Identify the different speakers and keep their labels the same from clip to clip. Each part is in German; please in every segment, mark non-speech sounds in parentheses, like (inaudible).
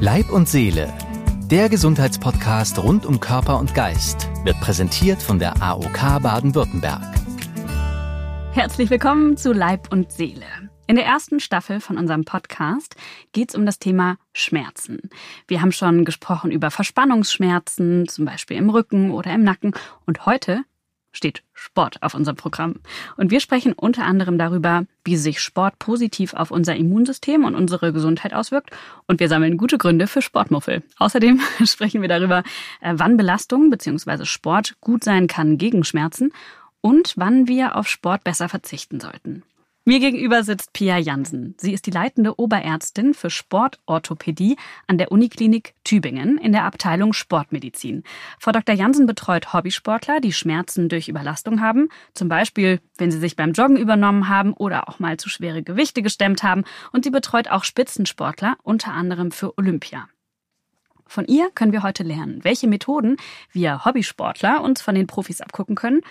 Speaker 1: Leib und Seele, der Gesundheitspodcast rund um Körper und Geist, wird präsentiert von der AOK Baden-Württemberg.
Speaker 2: Herzlich willkommen zu Leib und Seele. In der ersten Staffel von unserem Podcast geht es um das Thema Schmerzen. Wir haben schon gesprochen über Verspannungsschmerzen, zum Beispiel im Rücken oder im Nacken. Und heute steht Sport auf unserem Programm. Und wir sprechen unter anderem darüber, wie sich Sport positiv auf unser Immunsystem und unsere Gesundheit auswirkt. Und wir sammeln gute Gründe für Sportmuffel. Außerdem (laughs) sprechen wir darüber, äh, wann Belastung bzw. Sport gut sein kann gegen Schmerzen und wann wir auf Sport besser verzichten sollten. Mir gegenüber sitzt Pia Jansen. Sie ist die leitende Oberärztin für Sportorthopädie an der Uniklinik Tübingen in der Abteilung Sportmedizin. Frau Dr. Jansen betreut Hobbysportler, die Schmerzen durch Überlastung haben, zum Beispiel wenn sie sich beim Joggen übernommen haben oder auch mal zu schwere Gewichte gestemmt haben. Und sie betreut auch Spitzensportler, unter anderem für Olympia. Von ihr können wir heute lernen, welche Methoden wir Hobbysportler uns von den Profis abgucken können,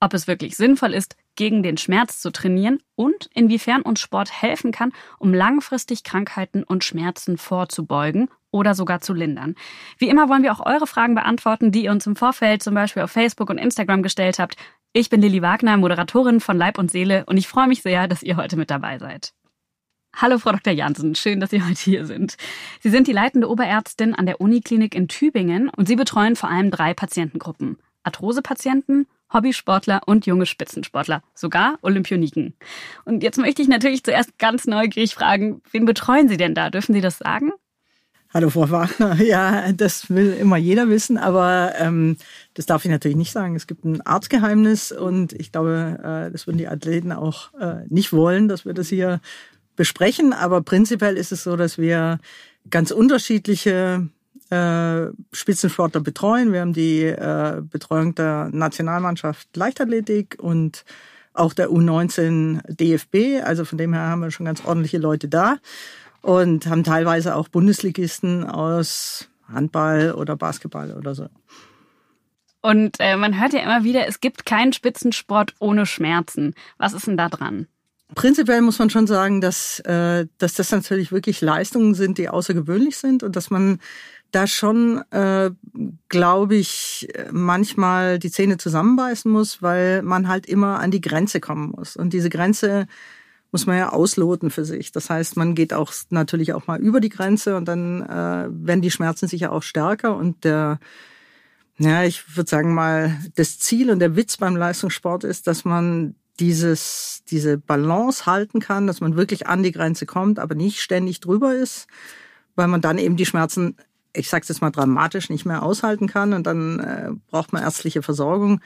Speaker 2: ob es wirklich sinnvoll ist, gegen den Schmerz zu trainieren und inwiefern uns Sport helfen kann, um langfristig Krankheiten und Schmerzen vorzubeugen oder sogar zu lindern. Wie immer wollen wir auch eure Fragen beantworten, die ihr uns im Vorfeld zum Beispiel auf Facebook und Instagram gestellt habt. Ich bin Lilly Wagner, Moderatorin von Leib und Seele und ich freue mich sehr, dass ihr heute mit dabei seid. Hallo, Frau Dr. Jansen. Schön, dass Sie heute hier sind. Sie sind die leitende Oberärztin an der Uniklinik in Tübingen und Sie betreuen vor allem drei Patientengruppen. Arthrosepatienten, Hobbysportler und junge Spitzensportler, sogar Olympioniken. Und jetzt möchte ich natürlich zuerst ganz neugierig fragen, wen betreuen Sie denn da? Dürfen Sie das sagen?
Speaker 3: Hallo Frau Wagner, (laughs) ja, das will immer jeder wissen, aber ähm, das darf ich natürlich nicht sagen. Es gibt ein Arztgeheimnis und ich glaube, äh, das würden die Athleten auch äh, nicht wollen, dass wir das hier besprechen. Aber prinzipiell ist es so, dass wir ganz unterschiedliche äh, Spitzensportler betreuen. Wir haben die äh, Betreuung der Nationalmannschaft Leichtathletik und auch der U19 DFB. Also von dem her haben wir schon ganz ordentliche Leute da und haben teilweise auch Bundesligisten aus Handball oder Basketball oder so.
Speaker 2: Und äh, man hört ja immer wieder, es gibt keinen Spitzensport ohne Schmerzen. Was ist denn da dran?
Speaker 3: Prinzipiell muss man schon sagen, dass, äh, dass das natürlich wirklich Leistungen sind, die außergewöhnlich sind und dass man da schon, äh, glaube ich, manchmal die Zähne zusammenbeißen muss, weil man halt immer an die Grenze kommen muss. Und diese Grenze muss man ja ausloten für sich. Das heißt, man geht auch natürlich auch mal über die Grenze und dann äh, werden die Schmerzen sicher auch stärker und der ja, ich würde sagen mal, das Ziel und der Witz beim Leistungssport ist, dass man dieses, diese Balance halten kann, dass man wirklich an die Grenze kommt, aber nicht ständig drüber ist, weil man dann eben die Schmerzen ich sage jetzt mal dramatisch, nicht mehr aushalten kann und dann äh, braucht man ärztliche Versorgung.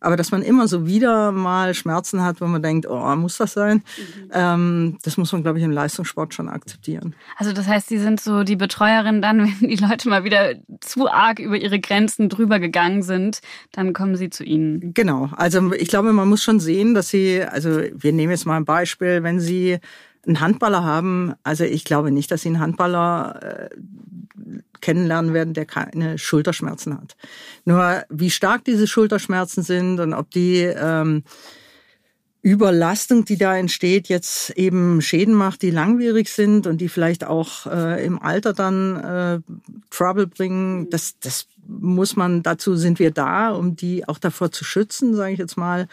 Speaker 3: Aber dass man immer so wieder mal Schmerzen hat, wo man denkt, oh, muss das sein? Mhm. Ähm, das muss man, glaube ich, im Leistungssport schon akzeptieren.
Speaker 2: Also das heißt, Sie sind so die Betreuerin dann, (laughs) wenn die Leute mal wieder zu arg über ihre Grenzen drüber gegangen sind, dann kommen Sie zu Ihnen.
Speaker 3: Genau. Also ich glaube, man muss schon sehen, dass Sie, also wir nehmen jetzt mal ein Beispiel, wenn Sie einen Handballer haben, also ich glaube nicht, dass Sie einen Handballer äh, kennenlernen werden, der keine Schulterschmerzen hat. Nur wie stark diese Schulterschmerzen sind und ob die ähm, Überlastung, die da entsteht, jetzt eben Schäden macht, die langwierig sind und die vielleicht auch äh, im Alter dann äh, Trouble bringen, das, das muss man, dazu sind wir da, um die auch davor zu schützen, sage ich jetzt mal.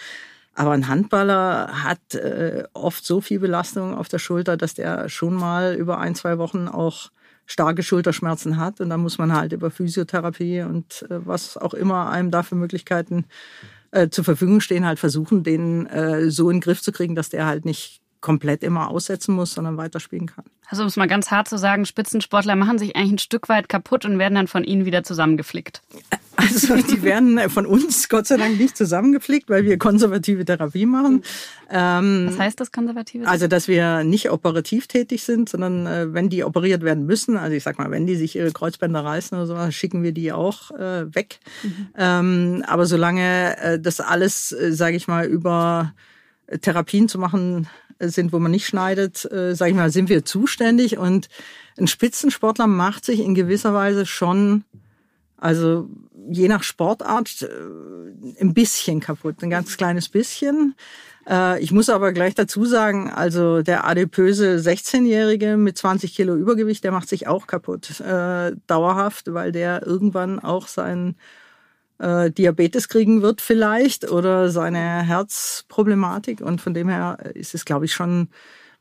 Speaker 3: Aber ein Handballer hat äh, oft so viel Belastung auf der Schulter, dass der schon mal über ein, zwei Wochen auch starke Schulterschmerzen hat. Und da muss man halt über Physiotherapie und äh, was auch immer einem da für Möglichkeiten äh, zur Verfügung stehen, halt versuchen, den äh, so in den Griff zu kriegen, dass der halt nicht komplett immer aussetzen muss, sondern weiterspielen kann.
Speaker 2: Also um es mal ganz hart zu sagen, Spitzensportler machen sich eigentlich ein Stück weit kaputt und werden dann von ihnen wieder zusammengeflickt.
Speaker 3: Also die (laughs) werden von uns Gott sei Dank nicht zusammengeflickt, weil wir konservative Therapie machen.
Speaker 2: Ähm, Was heißt das konservative?
Speaker 3: Also dass wir nicht operativ tätig sind, sondern äh, wenn die operiert werden müssen, also ich sag mal, wenn die sich ihre Kreuzbänder reißen oder so, schicken wir die auch äh, weg. Mhm. Ähm, aber solange äh, das alles, äh, sage ich mal, über Therapien zu machen sind, wo man nicht schneidet, äh, sage ich mal, sind wir zuständig. Und ein Spitzensportler macht sich in gewisser Weise schon Also je nach Sportart äh, ein bisschen kaputt, ein ganz kleines bisschen. Äh, ich muss aber gleich dazu sagen, also der adipöse 16-Jährige mit 20 Kilo Übergewicht, der macht sich auch kaputt, äh, dauerhaft, weil der irgendwann auch sein äh, Diabetes kriegen wird vielleicht oder seine Herzproblematik. Und von dem her ist es, glaube ich, schon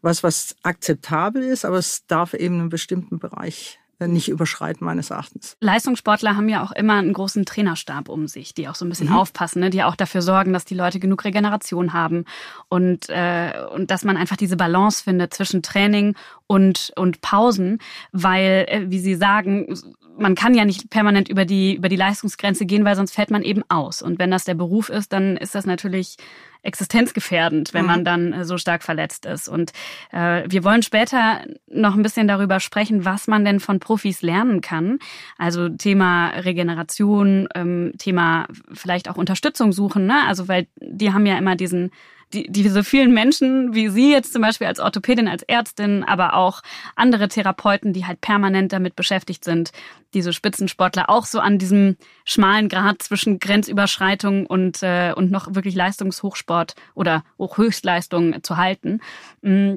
Speaker 3: was, was akzeptabel ist, aber es darf eben einen bestimmten Bereich nicht überschreiten, meines Erachtens.
Speaker 2: Leistungssportler haben ja auch immer einen großen Trainerstab um sich, die auch so ein bisschen mhm. aufpassen, ne? die auch dafür sorgen, dass die Leute genug Regeneration haben und, äh, und dass man einfach diese Balance findet zwischen Training und, und Pausen, weil, äh, wie Sie sagen, man kann ja nicht permanent über die, über die Leistungsgrenze gehen, weil sonst fällt man eben aus. Und wenn das der Beruf ist, dann ist das natürlich existenzgefährdend, wenn man mhm. dann äh, so stark verletzt ist. Und äh, wir wollen später noch ein bisschen darüber sprechen, was man denn von Profis lernen kann. Also Thema Regeneration, ähm, Thema vielleicht auch Unterstützung suchen. Ne? Also weil die haben ja immer diesen die, diese vielen Menschen, wie Sie jetzt zum Beispiel als Orthopädin, als Ärztin, aber auch andere Therapeuten, die halt permanent damit beschäftigt sind, diese Spitzensportler auch so an diesem schmalen Grad zwischen Grenzüberschreitung und, äh, und noch wirklich Leistungshochsport oder Hochhöchstleistung zu halten. Mm,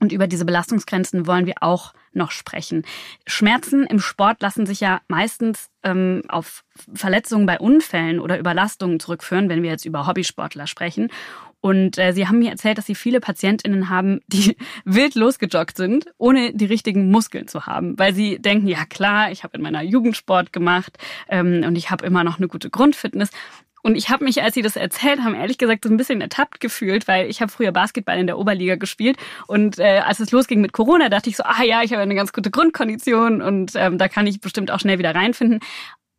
Speaker 2: und über diese Belastungsgrenzen wollen wir auch noch sprechen. Schmerzen im Sport lassen sich ja meistens ähm, auf Verletzungen bei Unfällen oder Überlastungen zurückführen, wenn wir jetzt über Hobbysportler sprechen. Und äh, sie haben mir erzählt, dass sie viele PatientInnen haben, die (laughs) wild losgejoggt sind, ohne die richtigen Muskeln zu haben. Weil sie denken, ja klar, ich habe in meiner Jugend Sport gemacht ähm, und ich habe immer noch eine gute Grundfitness. Und ich habe mich, als sie das erzählt haben, ehrlich gesagt so ein bisschen ertappt gefühlt, weil ich habe früher Basketball in der Oberliga gespielt und äh, als es losging mit Corona, dachte ich so, ah ja, ich habe eine ganz gute Grundkondition und ähm, da kann ich bestimmt auch schnell wieder reinfinden.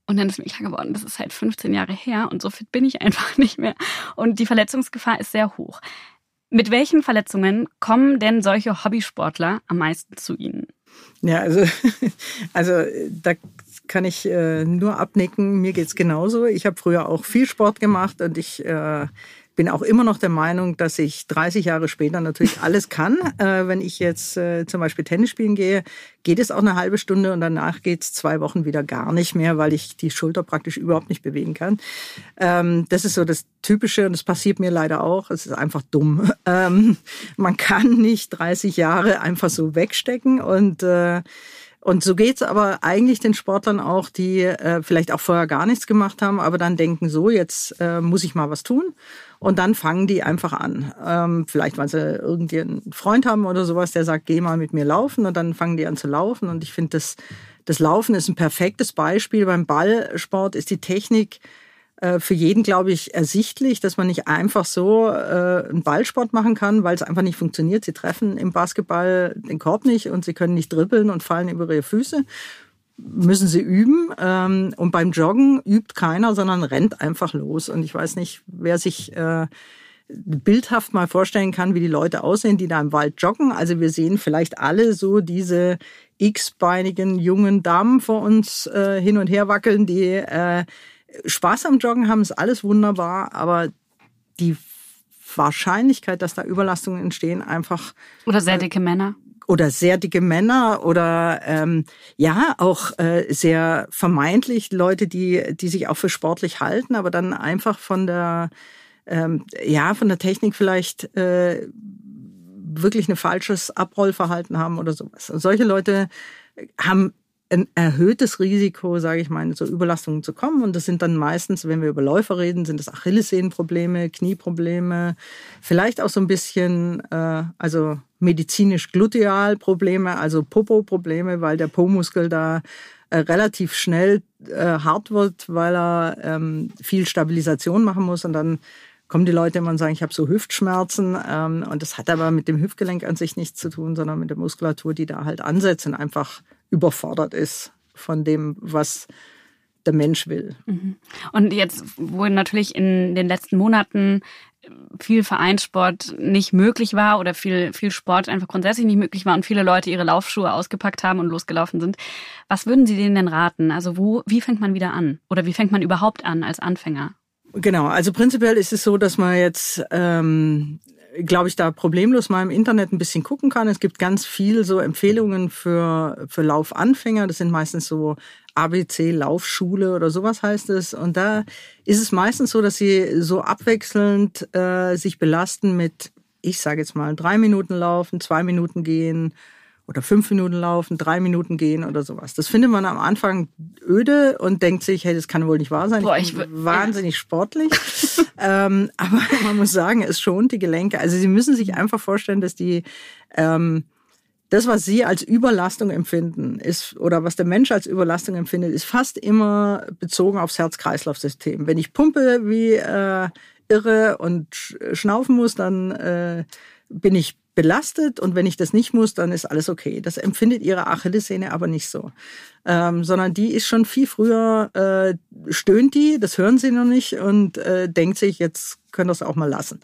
Speaker 2: Und dann ist mir klar geworden, das ist halt 15 Jahre her und so fit bin ich einfach (laughs) nicht mehr. Und die Verletzungsgefahr ist sehr hoch. Mit welchen Verletzungen kommen denn solche Hobbysportler am meisten zu Ihnen?
Speaker 3: Ja, also, (laughs) also da kann ich äh, nur abnicken. Mir geht's genauso. Ich habe früher auch viel Sport gemacht und ich äh, bin auch immer noch der Meinung, dass ich 30 Jahre später natürlich alles kann. (laughs) Äh, wenn ich jetzt äh, zum Beispiel Tennis spielen gehe, geht es auch eine halbe Stunde und danach geht es zwei Wochen wieder gar nicht mehr, weil ich die Schulter praktisch überhaupt nicht bewegen kann. Ähm, das ist so das Typische und das passiert mir leider auch. Es ist einfach dumm. (laughs) Ähm, man kann nicht 30 Jahre einfach so wegstecken und äh, und so geht's aber eigentlich den Sportlern auch, die äh, vielleicht auch vorher gar nichts gemacht haben, aber dann denken, so, jetzt äh, muss ich mal was tun. Und dann fangen die einfach an. Ähm, vielleicht, weil sie irgendeinen Freund haben oder sowas, der sagt, geh mal mit mir laufen. Und dann fangen die an zu laufen. Und ich finde, das, das Laufen ist ein perfektes Beispiel. Beim Ballsport ist die Technik für jeden, glaube ich, ersichtlich, dass man nicht einfach so äh, einen Ballsport machen kann, weil es einfach nicht funktioniert. Sie treffen im Basketball den Korb nicht und sie können nicht dribbeln und fallen über ihre Füße. Müssen sie üben. Ähm, und beim Joggen übt keiner, sondern rennt einfach los. Und ich weiß nicht, wer sich äh, bildhaft mal vorstellen kann, wie die Leute aussehen, die da im Wald joggen. Also wir sehen vielleicht alle so diese x-beinigen jungen Damen vor uns äh, hin und her wackeln, die äh, Spaß am Joggen haben, ist alles wunderbar, aber die Wahrscheinlichkeit, dass da Überlastungen entstehen, einfach.
Speaker 2: Oder sehr äh, dicke Männer.
Speaker 3: Oder sehr dicke Männer oder ähm, ja, auch äh, sehr vermeintlich Leute, die, die sich auch für sportlich halten, aber dann einfach von der ähm, ja, von der Technik vielleicht äh, wirklich ein falsches Abrollverhalten haben oder sowas. Und solche Leute haben ein erhöhtes Risiko, sage ich mal, so Überlastungen zu kommen. Und das sind dann meistens, wenn wir über Läufer reden, sind das Achillessehnenprobleme, Knieprobleme, vielleicht auch so ein bisschen, äh, also medizinisch Glutealprobleme, also Popo-Probleme, weil der Po-Muskel da äh, relativ schnell äh, hart wird, weil er ähm, viel Stabilisation machen muss und dann kommen die Leute immer und sagen, ich habe so Hüftschmerzen. Ähm, und das hat aber mit dem Hüftgelenk an sich nichts zu tun, sondern mit der Muskulatur, die da halt ansetzt und einfach überfordert ist von dem, was der Mensch will. Mhm.
Speaker 2: Und jetzt, wo natürlich in den letzten Monaten viel Vereinssport nicht möglich war oder viel, viel Sport einfach grundsätzlich nicht möglich war und viele Leute ihre Laufschuhe ausgepackt haben und losgelaufen sind. Was würden Sie denen denn raten? Also wo, wie fängt man wieder an? Oder wie fängt man überhaupt an als Anfänger?
Speaker 3: Genau, also prinzipiell ist es so, dass man jetzt ähm, glaube ich, da problemlos mal im Internet ein bisschen gucken kann. Es gibt ganz viel so Empfehlungen für, für Laufanfänger. Das sind meistens so ABC Laufschule oder sowas heißt es. Und da ist es meistens so, dass sie so abwechselnd äh, sich belasten mit, ich sage jetzt mal, drei Minuten laufen, zwei Minuten gehen, oder fünf Minuten laufen, drei Minuten gehen oder sowas. Das findet man am Anfang öde und denkt sich, hey, das kann wohl nicht wahr sein.
Speaker 2: Boah,
Speaker 3: ich bin wahnsinnig sportlich. (laughs) ähm, aber (laughs) man muss sagen, es schont die Gelenke. Also Sie müssen sich einfach vorstellen, dass die ähm, das, was Sie als Überlastung empfinden, ist oder was der Mensch als Überlastung empfindet, ist fast immer bezogen aufs Herz-Kreislauf-System. Wenn ich pumpe wie äh, irre und schnaufen muss, dann äh, bin ich belastet und wenn ich das nicht muss, dann ist alles okay. Das empfindet ihre Achillessehne aber nicht so, ähm, sondern die ist schon viel früher, äh, stöhnt die, das hören sie noch nicht und äh, denkt sich, jetzt können es auch mal lassen.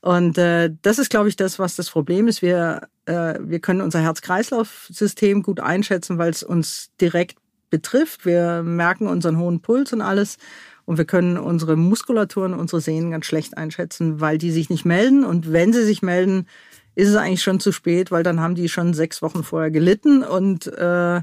Speaker 3: Und äh, das ist, glaube ich, das, was das Problem ist. Wir, äh, wir können unser Herz-Kreislauf-System gut einschätzen, weil es uns direkt betrifft. Wir merken unseren hohen Puls und alles. Und wir können unsere Muskulaturen, unsere Sehnen ganz schlecht einschätzen, weil die sich nicht melden. Und wenn sie sich melden, ist es eigentlich schon zu spät, weil dann haben die schon sechs Wochen vorher gelitten und äh,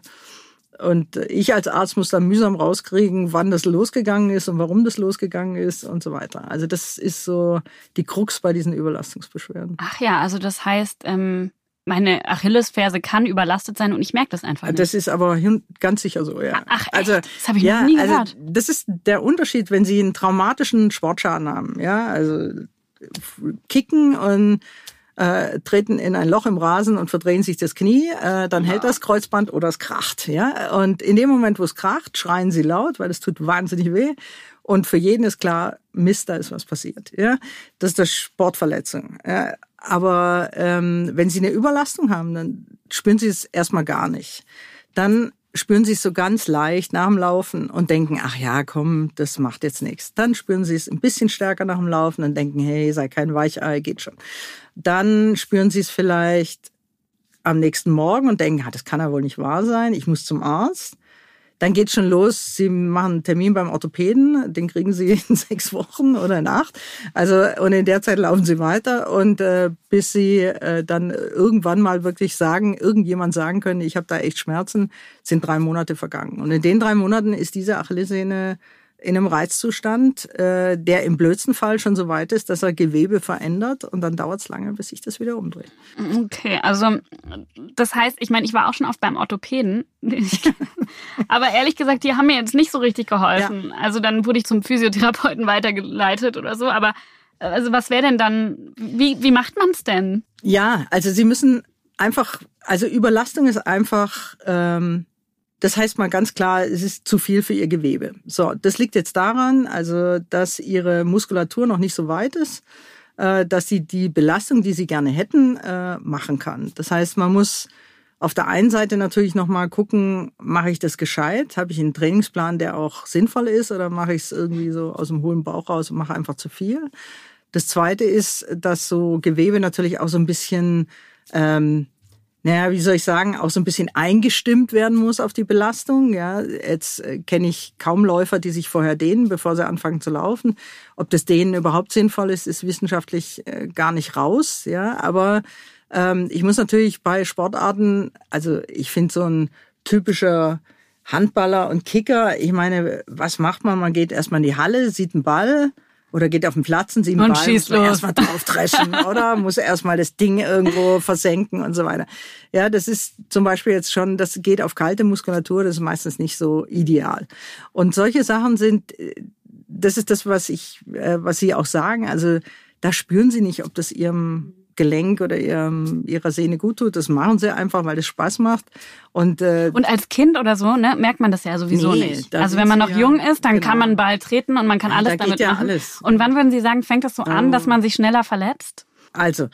Speaker 3: und ich als Arzt muss dann mühsam rauskriegen, wann das losgegangen ist und warum das losgegangen ist und so weiter. Also das ist so die Krux bei diesen Überlastungsbeschwerden.
Speaker 2: Ach ja, also das heißt, ähm, meine Achillesferse kann überlastet sein und ich merke das einfach nicht.
Speaker 3: Das ist aber ganz sicher so, ja.
Speaker 2: Ach, echt? also das habe ich ja, noch nie also gehört.
Speaker 3: Also, das ist der Unterschied, wenn Sie einen traumatischen Sportschaden haben, ja, also kicken und äh, treten in ein Loch im Rasen und verdrehen sich das Knie, äh, dann ja. hält das Kreuzband oder es kracht. Ja? Und in dem Moment, wo es kracht, schreien sie laut, weil es tut wahnsinnig weh. Und für jeden ist klar, Mist, da ist was passiert. Ja? Das ist eine Sportverletzung. Ja? Aber ähm, wenn sie eine Überlastung haben, dann spüren sie es erstmal gar nicht. Dann spüren sie es so ganz leicht nach dem Laufen und denken, ach ja, komm, das macht jetzt nichts. Dann spüren sie es ein bisschen stärker nach dem Laufen und denken, hey, sei kein Weichei, geht schon. Dann spüren sie es vielleicht am nächsten Morgen und denken, ah, das kann ja wohl nicht wahr sein, ich muss zum Arzt. Dann geht schon los, Sie machen einen Termin beim Orthopäden, den kriegen Sie (laughs) in sechs Wochen oder in acht. Also und in der Zeit laufen Sie weiter und äh, bis Sie äh, dann irgendwann mal wirklich sagen, irgendjemand sagen können, ich habe da echt Schmerzen, sind drei Monate vergangen. Und in den drei Monaten ist diese Achillessehne in einem Reizzustand, äh, der im blödsten Fall schon so weit ist, dass er Gewebe verändert und dann dauert es lange, bis sich das wieder umdreht.
Speaker 2: Okay, also das heißt, ich meine, ich war auch schon oft beim Orthopäden, (laughs) aber ehrlich gesagt, die haben mir jetzt nicht so richtig geholfen. Ja. Also dann wurde ich zum Physiotherapeuten weitergeleitet oder so, aber also was wäre denn dann, wie, wie macht man es denn?
Speaker 3: Ja, also Sie müssen einfach, also Überlastung ist einfach... Ähm, das heißt mal ganz klar, es ist zu viel für ihr Gewebe. So, das liegt jetzt daran, also dass ihre Muskulatur noch nicht so weit ist, äh, dass sie die Belastung, die sie gerne hätten, äh, machen kann. Das heißt, man muss auf der einen Seite natürlich noch mal gucken, mache ich das gescheit? Habe ich einen Trainingsplan, der auch sinnvoll ist, oder mache ich es irgendwie so aus dem hohlen Bauch raus und mache einfach zu viel? Das Zweite ist, dass so Gewebe natürlich auch so ein bisschen ähm, naja, wie soll ich sagen, auch so ein bisschen eingestimmt werden muss auf die Belastung. Ja, jetzt äh, kenne ich kaum Läufer, die sich vorher dehnen, bevor sie anfangen zu laufen. Ob das Dehnen überhaupt sinnvoll ist, ist wissenschaftlich äh, gar nicht raus. Ja, aber ähm, ich muss natürlich bei Sportarten, also ich finde so ein typischer Handballer und Kicker, ich meine, was macht man? Man geht erstmal in die Halle, sieht einen Ball, oder geht auf den Platz und sieht einen
Speaker 2: und
Speaker 3: Ball,
Speaker 2: schießt
Speaker 3: muss man erstmal drauf dreschen, (laughs) oder? Muss erstmal das Ding irgendwo versenken und so weiter. Ja, das ist zum Beispiel jetzt schon, das geht auf kalte Muskulatur, das ist meistens nicht so ideal. Und solche Sachen sind, das ist das, was ich, äh, was Sie auch sagen. Also da spüren Sie nicht, ob das Ihrem Gelenk oder ihrem, ihrer Sehne gut tut. Das machen sie einfach, weil es Spaß macht. Und, äh,
Speaker 2: und als Kind oder so, ne, merkt man das ja sowieso nee, nicht. Also wenn man noch ja, jung ist, dann genau. kann man Ball treten und man kann alles da damit ja machen. Alles. Und wann würden Sie sagen, fängt das so an, dass man sich schneller verletzt?
Speaker 3: Also,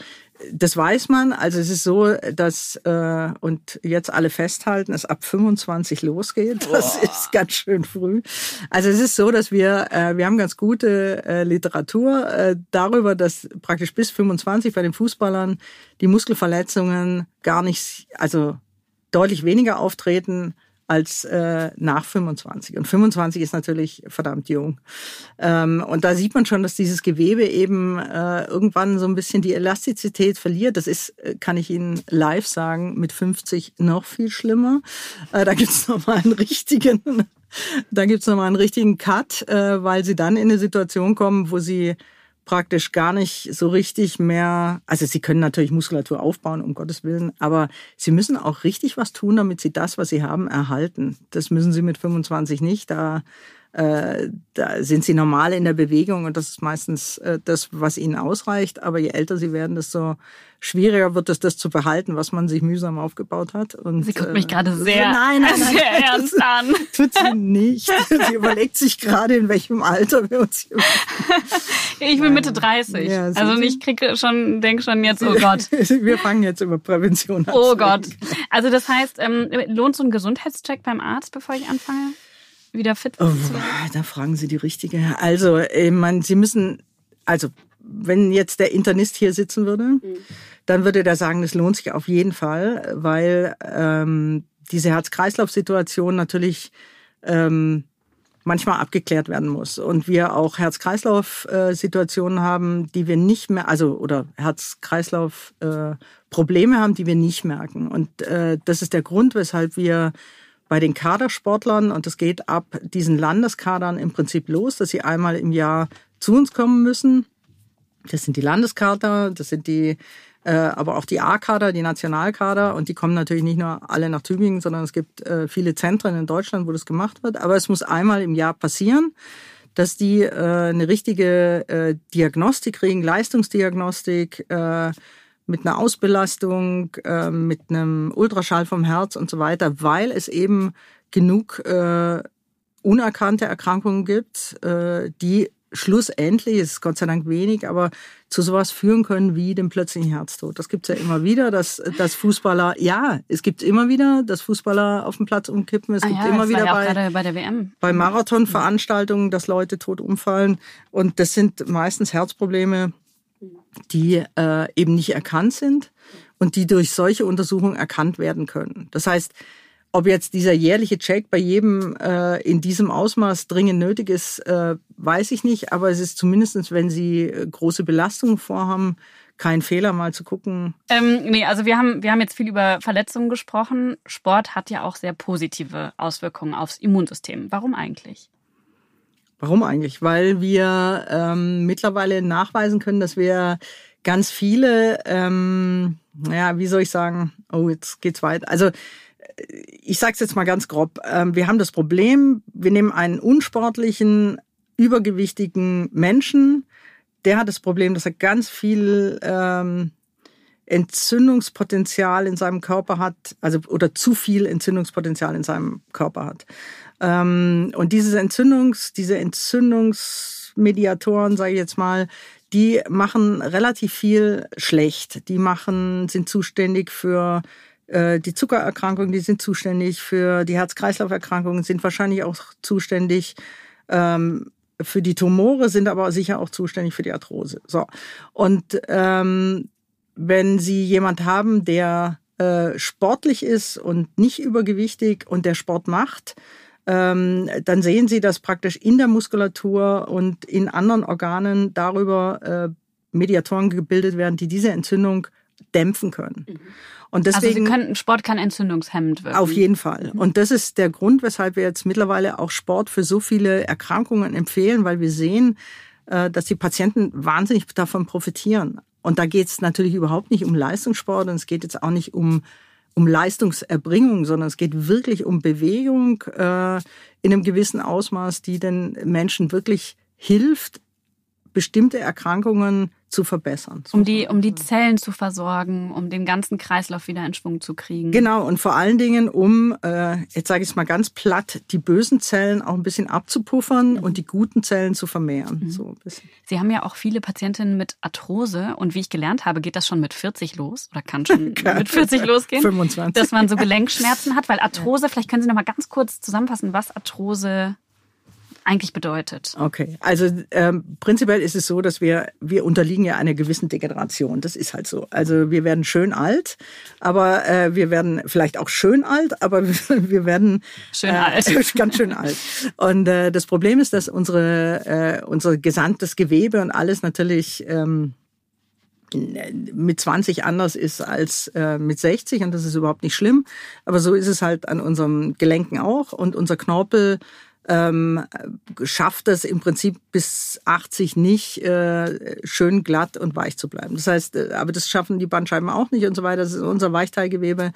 Speaker 3: das weiß man. Also es ist so, dass äh, und jetzt alle festhalten, es ab 25 losgeht. (laughs) Das Boah. ist ganz schön früh. Also es ist so, dass wir äh, wir haben ganz gute äh, Literatur äh, darüber, dass praktisch bis 25 bei den Fußballern die Muskelverletzungen gar nicht, also deutlich weniger auftreten als äh, nach 25. Und 25 ist natürlich verdammt jung. Ähm, und da sieht man schon, dass dieses Gewebe eben äh, irgendwann so ein bisschen die Elastizität verliert. Das ist, äh, kann ich Ihnen live sagen, mit 50 noch viel schlimmer. Äh, da gibt's (laughs) noch mal einen richtigen, da gibt's noch mal einen richtigen Cut, äh, weil Sie dann in eine Situation kommen, wo Sie praktisch gar nicht so richtig mehr, also sie können natürlich Muskulatur aufbauen, um Gottes Willen, aber sie müssen auch richtig was tun, damit sie das, was sie haben, erhalten. Das müssen sie mit 25 nicht. Da äh, da sind sie normal in der Bewegung und das ist meistens äh, das, was ihnen ausreicht. Aber je älter sie werden, desto schwieriger wird es, das zu behalten, was man sich mühsam aufgebaut hat. Und,
Speaker 2: sie guckt mich äh, gerade sehr, (laughs)
Speaker 3: nein, nein, nein,
Speaker 2: sehr ernst an. (laughs)
Speaker 3: Tut sie nicht. sie überlegt sich gerade, in welchem Alter wir uns hier (laughs)
Speaker 2: Ich bin Mitte 30. Ja, also ich kriege schon, denke schon jetzt, oh Gott.
Speaker 3: wir fangen jetzt über Prävention an.
Speaker 2: Oh Gott. Also das heißt, ähm, lohnt so ein Gesundheitscheck beim Arzt, bevor ich anfange? Wieder fit
Speaker 3: oh, Da fragen Sie die richtige. Also, ich meine, Sie müssen, also wenn jetzt der Internist hier sitzen würde, mhm. dann würde der sagen, es lohnt sich auf jeden Fall, weil ähm, diese Herz-Kreislauf-Situation natürlich ähm, manchmal abgeklärt werden muss. Und wir auch Herz-Kreislauf-Situationen haben, die wir nicht mehr, also oder Herz-Kreislauf-Probleme äh, haben, die wir nicht merken. Und äh, das ist der Grund, weshalb wir bei den Kadersportlern, und das geht ab diesen Landeskadern im Prinzip los, dass sie einmal im Jahr zu uns kommen müssen. Das sind die Landeskader, das sind die, äh, aber auch die A-Kader, die Nationalkader. Und die kommen natürlich nicht nur alle nach Tübingen, sondern es gibt äh, viele Zentren in Deutschland, wo das gemacht wird. Aber es muss einmal im Jahr passieren, dass die äh, eine richtige äh, Diagnostik kriegen, Leistungsdiagnostik, äh, mit einer Ausbelastung, äh, mit einem Ultraschall vom Herz und so weiter, weil es eben genug äh, unerkannte Erkrankungen gibt, äh, die schlussendlich, es ist Gott sei Dank wenig, aber zu sowas führen können wie dem plötzlichen Herztod. Das gibt's ja immer wieder, dass, dass Fußballer, ja, es gibt immer wieder, dass Fußballer auf dem Platz umkippen. Es ah gibt ja, immer wieder
Speaker 2: ja bei, bei der WM.
Speaker 3: Bei Marathonveranstaltungen, dass Leute tot umfallen. Und das sind meistens Herzprobleme, die äh, eben nicht erkannt sind und die durch solche Untersuchungen erkannt werden können. Das heißt, ob jetzt dieser jährliche Check bei jedem äh, in diesem Ausmaß dringend nötig ist, äh, weiß ich nicht. Aber es ist zumindestens, wenn Sie äh, große Belastungen vorhaben, kein Fehler, mal zu gucken.
Speaker 2: Ähm, nee, also wir haben, wir haben jetzt viel über Verletzungen gesprochen. Sport hat ja auch sehr positive Auswirkungen aufs Immunsystem. Warum eigentlich?
Speaker 3: Warum eigentlich? Weil wir ähm, mittlerweile nachweisen können, dass wir ganz viele, ähm, ja, wie soll ich sagen, oh, jetzt geht's weit. Also ich sage es jetzt mal ganz grob. Ähm, wir haben das Problem, wir nehmen einen unsportlichen, übergewichtigen Menschen, der hat das Problem, dass er ganz viel ähm, Entzündungspotenzial in seinem Körper hat, also oder zu viel Entzündungspotenzial in seinem Körper hat. Ähm, und dieses Entzündungs, diese Entzündungsmediatoren, sage ich jetzt mal, die machen relativ viel schlecht. Die machen, sind zuständig für äh, die Zuckererkrankungen, die sind zuständig für die Herz-Kreislauf-Erkrankungen, sind wahrscheinlich auch zuständig ähm, für die Tumore, sind aber sicher auch zuständig für die Arthrose. So und ähm, wenn Sie jemand haben, der äh, sportlich ist und nicht übergewichtig und der Sport macht, ähm, dann sehen Sie, dass praktisch in der Muskulatur und in anderen Organen darüber äh, Mediatoren gebildet werden, die diese Entzündung dämpfen können. Mhm.
Speaker 2: Und deswegen, also Sie können, Sport kann entzündungshemmend wirken.
Speaker 3: Auf jeden Fall. Mhm. Und das ist der Grund, weshalb wir jetzt mittlerweile auch Sport für so viele Erkrankungen empfehlen, weil wir sehen, äh, dass die Patienten wahnsinnig davon profitieren. Und da geht es natürlich überhaupt nicht um Leistungssport und es geht jetzt auch nicht um um Leistungserbringung, sondern es geht wirklich um Bewegung äh, in einem gewissen Ausmaß, die den Menschen wirklich hilft, bestimmte Erkrankungen zu verbessern.
Speaker 2: Um die, um die Zellen zu versorgen, um den ganzen Kreislauf wieder in Schwung zu kriegen.
Speaker 3: Genau, und vor allen Dingen, um, äh, jetzt sage ich es mal ganz platt, die bösen Zellen auch ein bisschen abzupuffern mhm. und die guten Zellen zu vermehren. Mhm. So ein bisschen.
Speaker 2: Sie haben ja auch viele Patientinnen mit Arthrose und wie ich gelernt habe, geht das schon mit 40 los oder kann schon (laughs) mit 40 losgehen.
Speaker 3: 25.
Speaker 2: Dass man so (laughs) Gelenkschmerzen hat, weil Arthrose, vielleicht können Sie noch mal ganz kurz zusammenfassen, was Arthrose eigentlich bedeutet.
Speaker 3: Okay, also ähm, prinzipiell ist es so, dass wir wir unterliegen ja einer gewissen Degeneration. Das ist halt so. Also wir werden schön alt, aber äh, wir werden vielleicht auch schön alt, aber (laughs) wir werden
Speaker 2: schön äh, alt, (laughs)
Speaker 3: ganz schön alt. Und äh, das Problem ist, dass unsere äh, unser gesamtes Gewebe und alles natürlich ähm, mit 20 anders ist als äh, mit 60 und das ist überhaupt nicht schlimm. Aber so ist es halt an unserem Gelenken auch und unser Knorpel ähm, schafft es im Prinzip bis 80 nicht, äh, schön glatt und weich zu bleiben. Das heißt, äh, aber das schaffen die Bandscheiben auch nicht und so weiter. Das ist unser Weichteilgewebe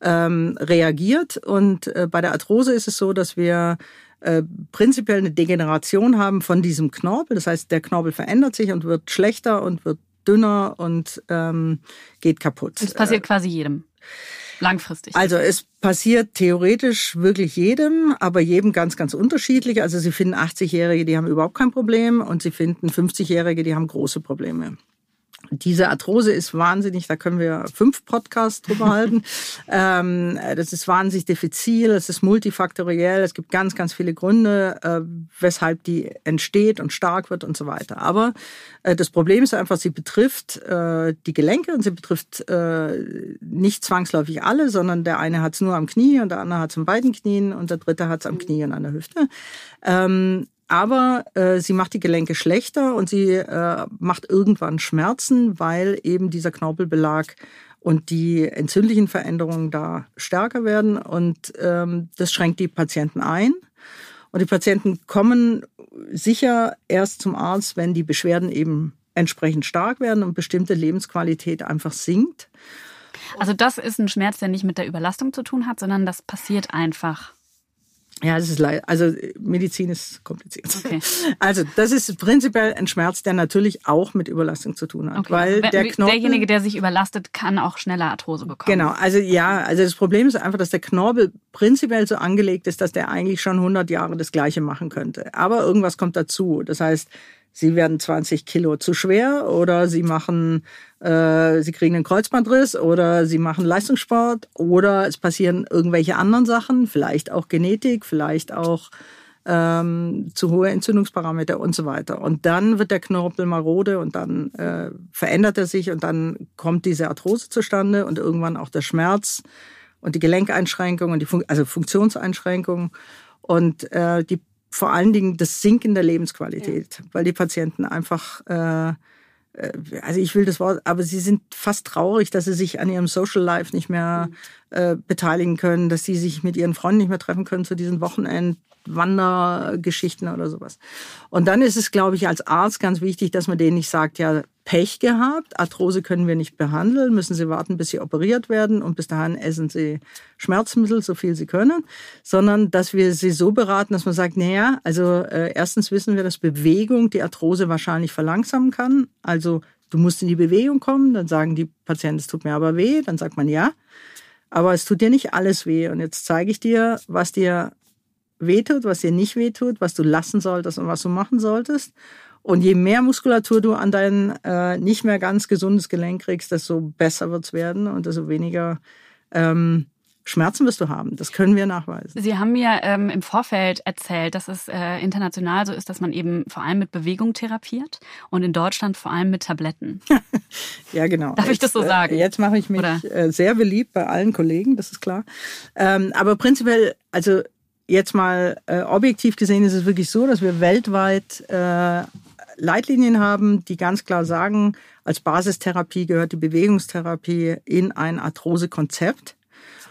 Speaker 3: ähm, reagiert und äh, bei der Arthrose ist es so, dass wir äh, prinzipiell eine Degeneration haben von diesem Knorpel. Das heißt, der Knorpel verändert sich und wird schlechter und wird dünner und ähm, geht kaputt.
Speaker 2: Das passiert äh, quasi jedem. Langfristig.
Speaker 3: Also es passiert theoretisch wirklich jedem, aber jedem ganz, ganz unterschiedlich. Also Sie finden 80-Jährige, die haben überhaupt kein Problem und Sie finden 50-Jährige, die haben große Probleme. Diese Arthrose ist wahnsinnig, da können wir fünf Podcasts drüber halten. (laughs) Ähm, das ist wahnsinnig diffizil, es ist multifaktoriell, es gibt ganz, ganz viele Gründe, äh, weshalb die entsteht und stark wird und so weiter. Aber äh, das Problem ist einfach, sie betrifft äh, die Gelenke und sie betrifft äh, nicht zwangsläufig alle, sondern der eine hat es nur am Knie und der andere hat es an beiden Knien und der dritte hat es am Knie und an der Hüfte. Ähm, aber äh, sie macht die Gelenke schlechter und sie äh, macht irgendwann Schmerzen, weil eben dieser Knorpelbelag und die entzündlichen Veränderungen da stärker werden und ähm, das schränkt die Patienten ein. Und die Patienten kommen sicher erst zum Arzt, wenn die Beschwerden eben entsprechend stark werden und bestimmte Lebensqualität einfach sinkt.
Speaker 2: Also das ist ein Schmerz, der nicht mit der Überlastung zu tun hat, sondern das passiert einfach.
Speaker 3: Ja, das ist leider, also Medizin ist kompliziert. Okay. (laughs) Also das ist prinzipiell ein Schmerz, der natürlich auch mit Überlastung zu tun hat, okay. weil der Knorpel
Speaker 2: derjenige, der sich überlastet, kann auch schneller Arthrose bekommen.
Speaker 3: Genau, also ja, also das Problem ist einfach, dass der Knorpel prinzipiell so angelegt ist, dass der eigentlich schon 100 Jahre das Gleiche machen könnte. Aber irgendwas kommt dazu. Das heißt, sie werden 20 Kilo zu schwer oder sie machen, äh, sie kriegen einen Kreuzbandriss oder sie machen Leistungssport oder es passieren irgendwelche anderen Sachen, vielleicht auch Genetik, vielleicht auch ähm, zu hohe Entzündungsparameter und so weiter. Und dann wird der Knorpel marode und dann äh, verändert er sich und dann kommt diese Arthrose zustande und irgendwann auch der Schmerz und die Gelenkeinschränkung und die Fun also Funktionseinschränkung. Und äh, die vor allen Dingen das Sinken der Lebensqualität, ja. weil die Patienten einfach, äh, äh, also ich will das Wort, aber sie sind fast traurig, dass sie sich an ihrem Social Life nicht mehr mhm. äh, beteiligen können, dass sie sich mit ihren Freunden nicht mehr treffen können zu diesen Wochenend, Wandergeschichten oder sowas. Und dann ist es, glaube ich, als Arzt ganz wichtig, dass man denen nicht sagt, ja, Pech gehabt, Arthrose können wir nicht behandeln, müssen Sie warten, bis Sie operiert werden und bis dahin essen Sie Schmerzmittel, so viel Sie können, sondern dass wir Sie so beraten, dass man sagt, naja, also äh, erstens wissen wir, dass Bewegung die Arthrose wahrscheinlich verlangsamen kann. Also du musst in die Bewegung kommen, dann sagen die Patienten, es tut mir aber weh, dann sagt man ja. Aber es tut dir nicht alles weh. Und jetzt zeige ich dir, was dir wehtut, was dir nicht wehtut, was du lassen solltest und was du machen solltest. Und je mehr Muskulatur du an dein äh, nicht mehr ganz gesundes Gelenk kriegst, desto besser wird's werden und desto weniger ähm, Schmerzen wirst du haben. Das können wir nachweisen.
Speaker 2: Sie haben mir ähm, im Vorfeld erzählt, dass es äh, international so ist, dass man eben vor allem mit Bewegung therapiert und in Deutschland vor allem mit Tabletten. (laughs)
Speaker 3: ja, genau.
Speaker 2: Darf ich das so äh, sagen?
Speaker 3: Jetzt mache ich mich Oder? sehr beliebt bei allen Kollegen, das ist klar. Ähm, aber prinzipiell, also jetzt mal äh, objektiv gesehen ist es wirklich so, dass wir weltweit äh, Leitlinien haben, die ganz klar sagen, als Basistherapie gehört die Bewegungstherapie in ein Arthrosekonzept.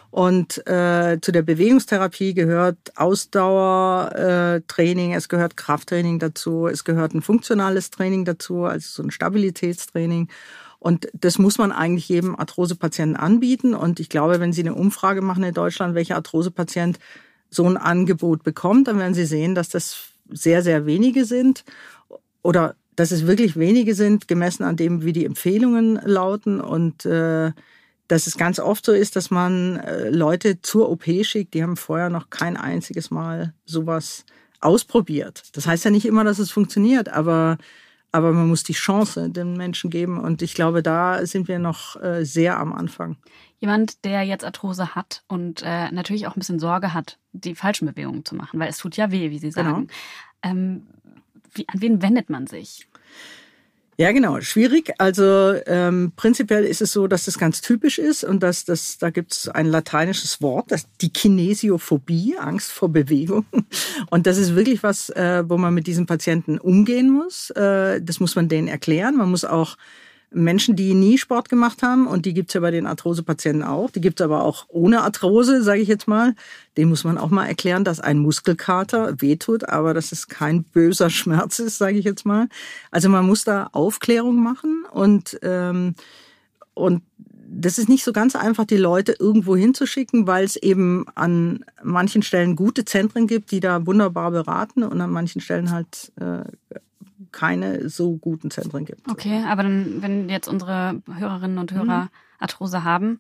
Speaker 3: Und äh, zu der Bewegungstherapie gehört Ausdauertraining, äh, es gehört Krafttraining dazu, es gehört ein funktionales Training dazu, also so ein Stabilitätstraining. Und das muss man eigentlich jedem Arthrosepatienten anbieten. Und ich glaube, wenn Sie eine Umfrage machen in Deutschland, welcher Arthrosepatient so ein Angebot bekommt, dann werden Sie sehen, dass das sehr, sehr wenige sind oder dass es wirklich wenige sind, gemessen an dem, wie die Empfehlungen lauten und äh, dass es ganz oft so ist, dass man äh, Leute zur OP schickt, die haben vorher noch kein einziges Mal sowas ausprobiert. Das heißt ja nicht immer, dass es funktioniert, aber aber man muss die Chance den Menschen geben. Und ich glaube, da sind wir noch äh, sehr am Anfang.
Speaker 2: Jemand, der jetzt Arthrose hat und äh, natürlich auch ein bisschen Sorge hat, die falschen Bewegungen zu machen, weil es tut ja weh, wie Sie
Speaker 3: Genau.
Speaker 2: sagen. Ähm, wie, an wen wendet man sich?
Speaker 3: Ja, genau, schwierig. Also ähm, prinzipiell ist es so, dass das ganz typisch ist und dass das, da gibt es ein lateinisches Wort, das die Kinesiophobie, Angst vor Bewegung. (laughs) Und das ist wirklich was, äh, wo man mit diesen Patienten umgehen muss. Äh, das muss man denen erklären. Man muss auch Menschen, die nie Sport gemacht haben, und die gibt's ja bei den Arthrose-Patienten auch, die gibt's aber auch ohne Arthrose, sage ich jetzt mal, den muss man auch mal erklären, dass ein Muskelkater wehtut, aber dass es kein böser Schmerz ist, sage ich jetzt mal. Also man muss da Aufklärung machen und, ähm, und das ist nicht so ganz einfach, die Leute irgendwo hinzuschicken, weil es eben an manchen Stellen gute Zentren gibt, die da wunderbar beraten und an manchen Stellen halt äh, keine so guten Zentren gibt.
Speaker 2: Okay, aber dann, wenn jetzt unsere Hörerinnen und Hörer Arthrose haben,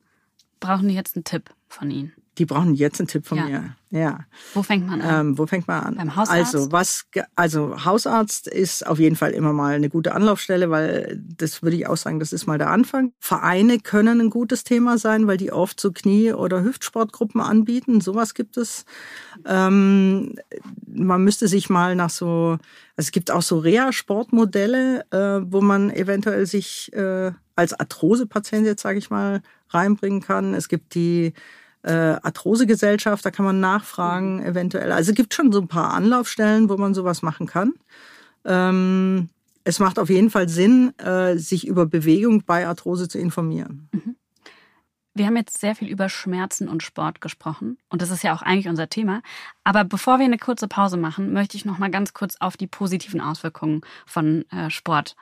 Speaker 2: brauchen die jetzt einen Tipp von Ihnen.
Speaker 3: Die brauchen jetzt einen Tipp von
Speaker 2: Ja.
Speaker 3: mir. Ja.
Speaker 2: Wo fängt man an?
Speaker 3: Ähm, wo fängt man an?
Speaker 2: Beim Hausarzt?
Speaker 3: Also, was, also Hausarzt ist auf jeden Fall immer mal eine gute Anlaufstelle, weil das würde ich auch sagen, das ist mal der Anfang. Vereine können ein gutes Thema sein, weil die oft so Knie- oder Hüftsportgruppen anbieten. Sowas gibt es. Ähm, man müsste sich mal nach so, also es gibt auch so Reha-Sportmodelle, äh, wo man eventuell sich äh, als Arthrose-Patient jetzt, sage ich mal, reinbringen kann. Es gibt die äh, Arthrosegesellschaft, da kann man nachfragen eventuell. Also es gibt schon so ein paar Anlaufstellen, wo man sowas machen kann. Ähm, es macht auf jeden Fall Sinn, äh, sich über Bewegung bei Arthrose zu informieren.
Speaker 2: Wir haben jetzt sehr viel über Schmerzen und Sport gesprochen und das ist ja auch eigentlich unser Thema. Aber bevor wir eine kurze Pause machen, möchte ich noch mal ganz kurz auf die positiven Auswirkungen von äh, Sport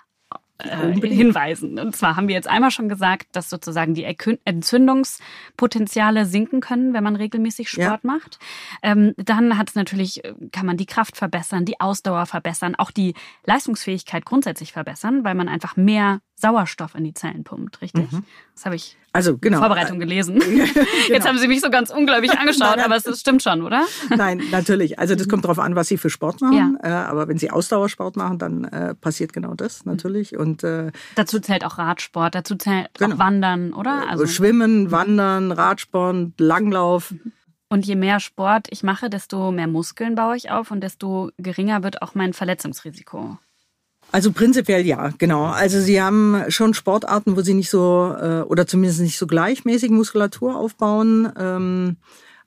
Speaker 2: äh, hinweisen. Und zwar haben wir jetzt einmal schon gesagt, dass sozusagen die Entzündungspotenziale sinken können, wenn man regelmäßig Sport macht. Ähm, dann hat es natürlich, äh, kann man die Kraft verbessern, die Ausdauer verbessern, auch die Leistungsfähigkeit grundsätzlich verbessern, weil man einfach mehr Sauerstoff in die Zellen pumpt, richtig? Das habe ich
Speaker 3: Also genau.
Speaker 2: Vorbereitung gelesen. (laughs) Jetzt haben Sie mich so ganz ungläubig angeschaut, aber es stimmt schon, oder?
Speaker 3: Nein, natürlich. Also das kommt darauf an, was Sie für Sport machen. Äh, aber wenn Sie Ausdauersport machen, dann äh, passiert genau das natürlich. Und äh,
Speaker 2: Dazu zählt auch Radsport, dazu zählt
Speaker 3: Genau.
Speaker 2: auch Wandern, oder? Also,
Speaker 3: Schwimmen, Wandern, Radsport, Langlauf.
Speaker 2: und je mehr Sport ich mache, desto mehr Muskeln baue ich auf und desto geringer wird auch mein Verletzungsrisiko.
Speaker 3: Also prinzipiell ja, genau. Also Sie haben schon Sportarten, wo Sie nicht so äh, oder zumindest nicht so gleichmäßig Muskulatur aufbauen. Ähm,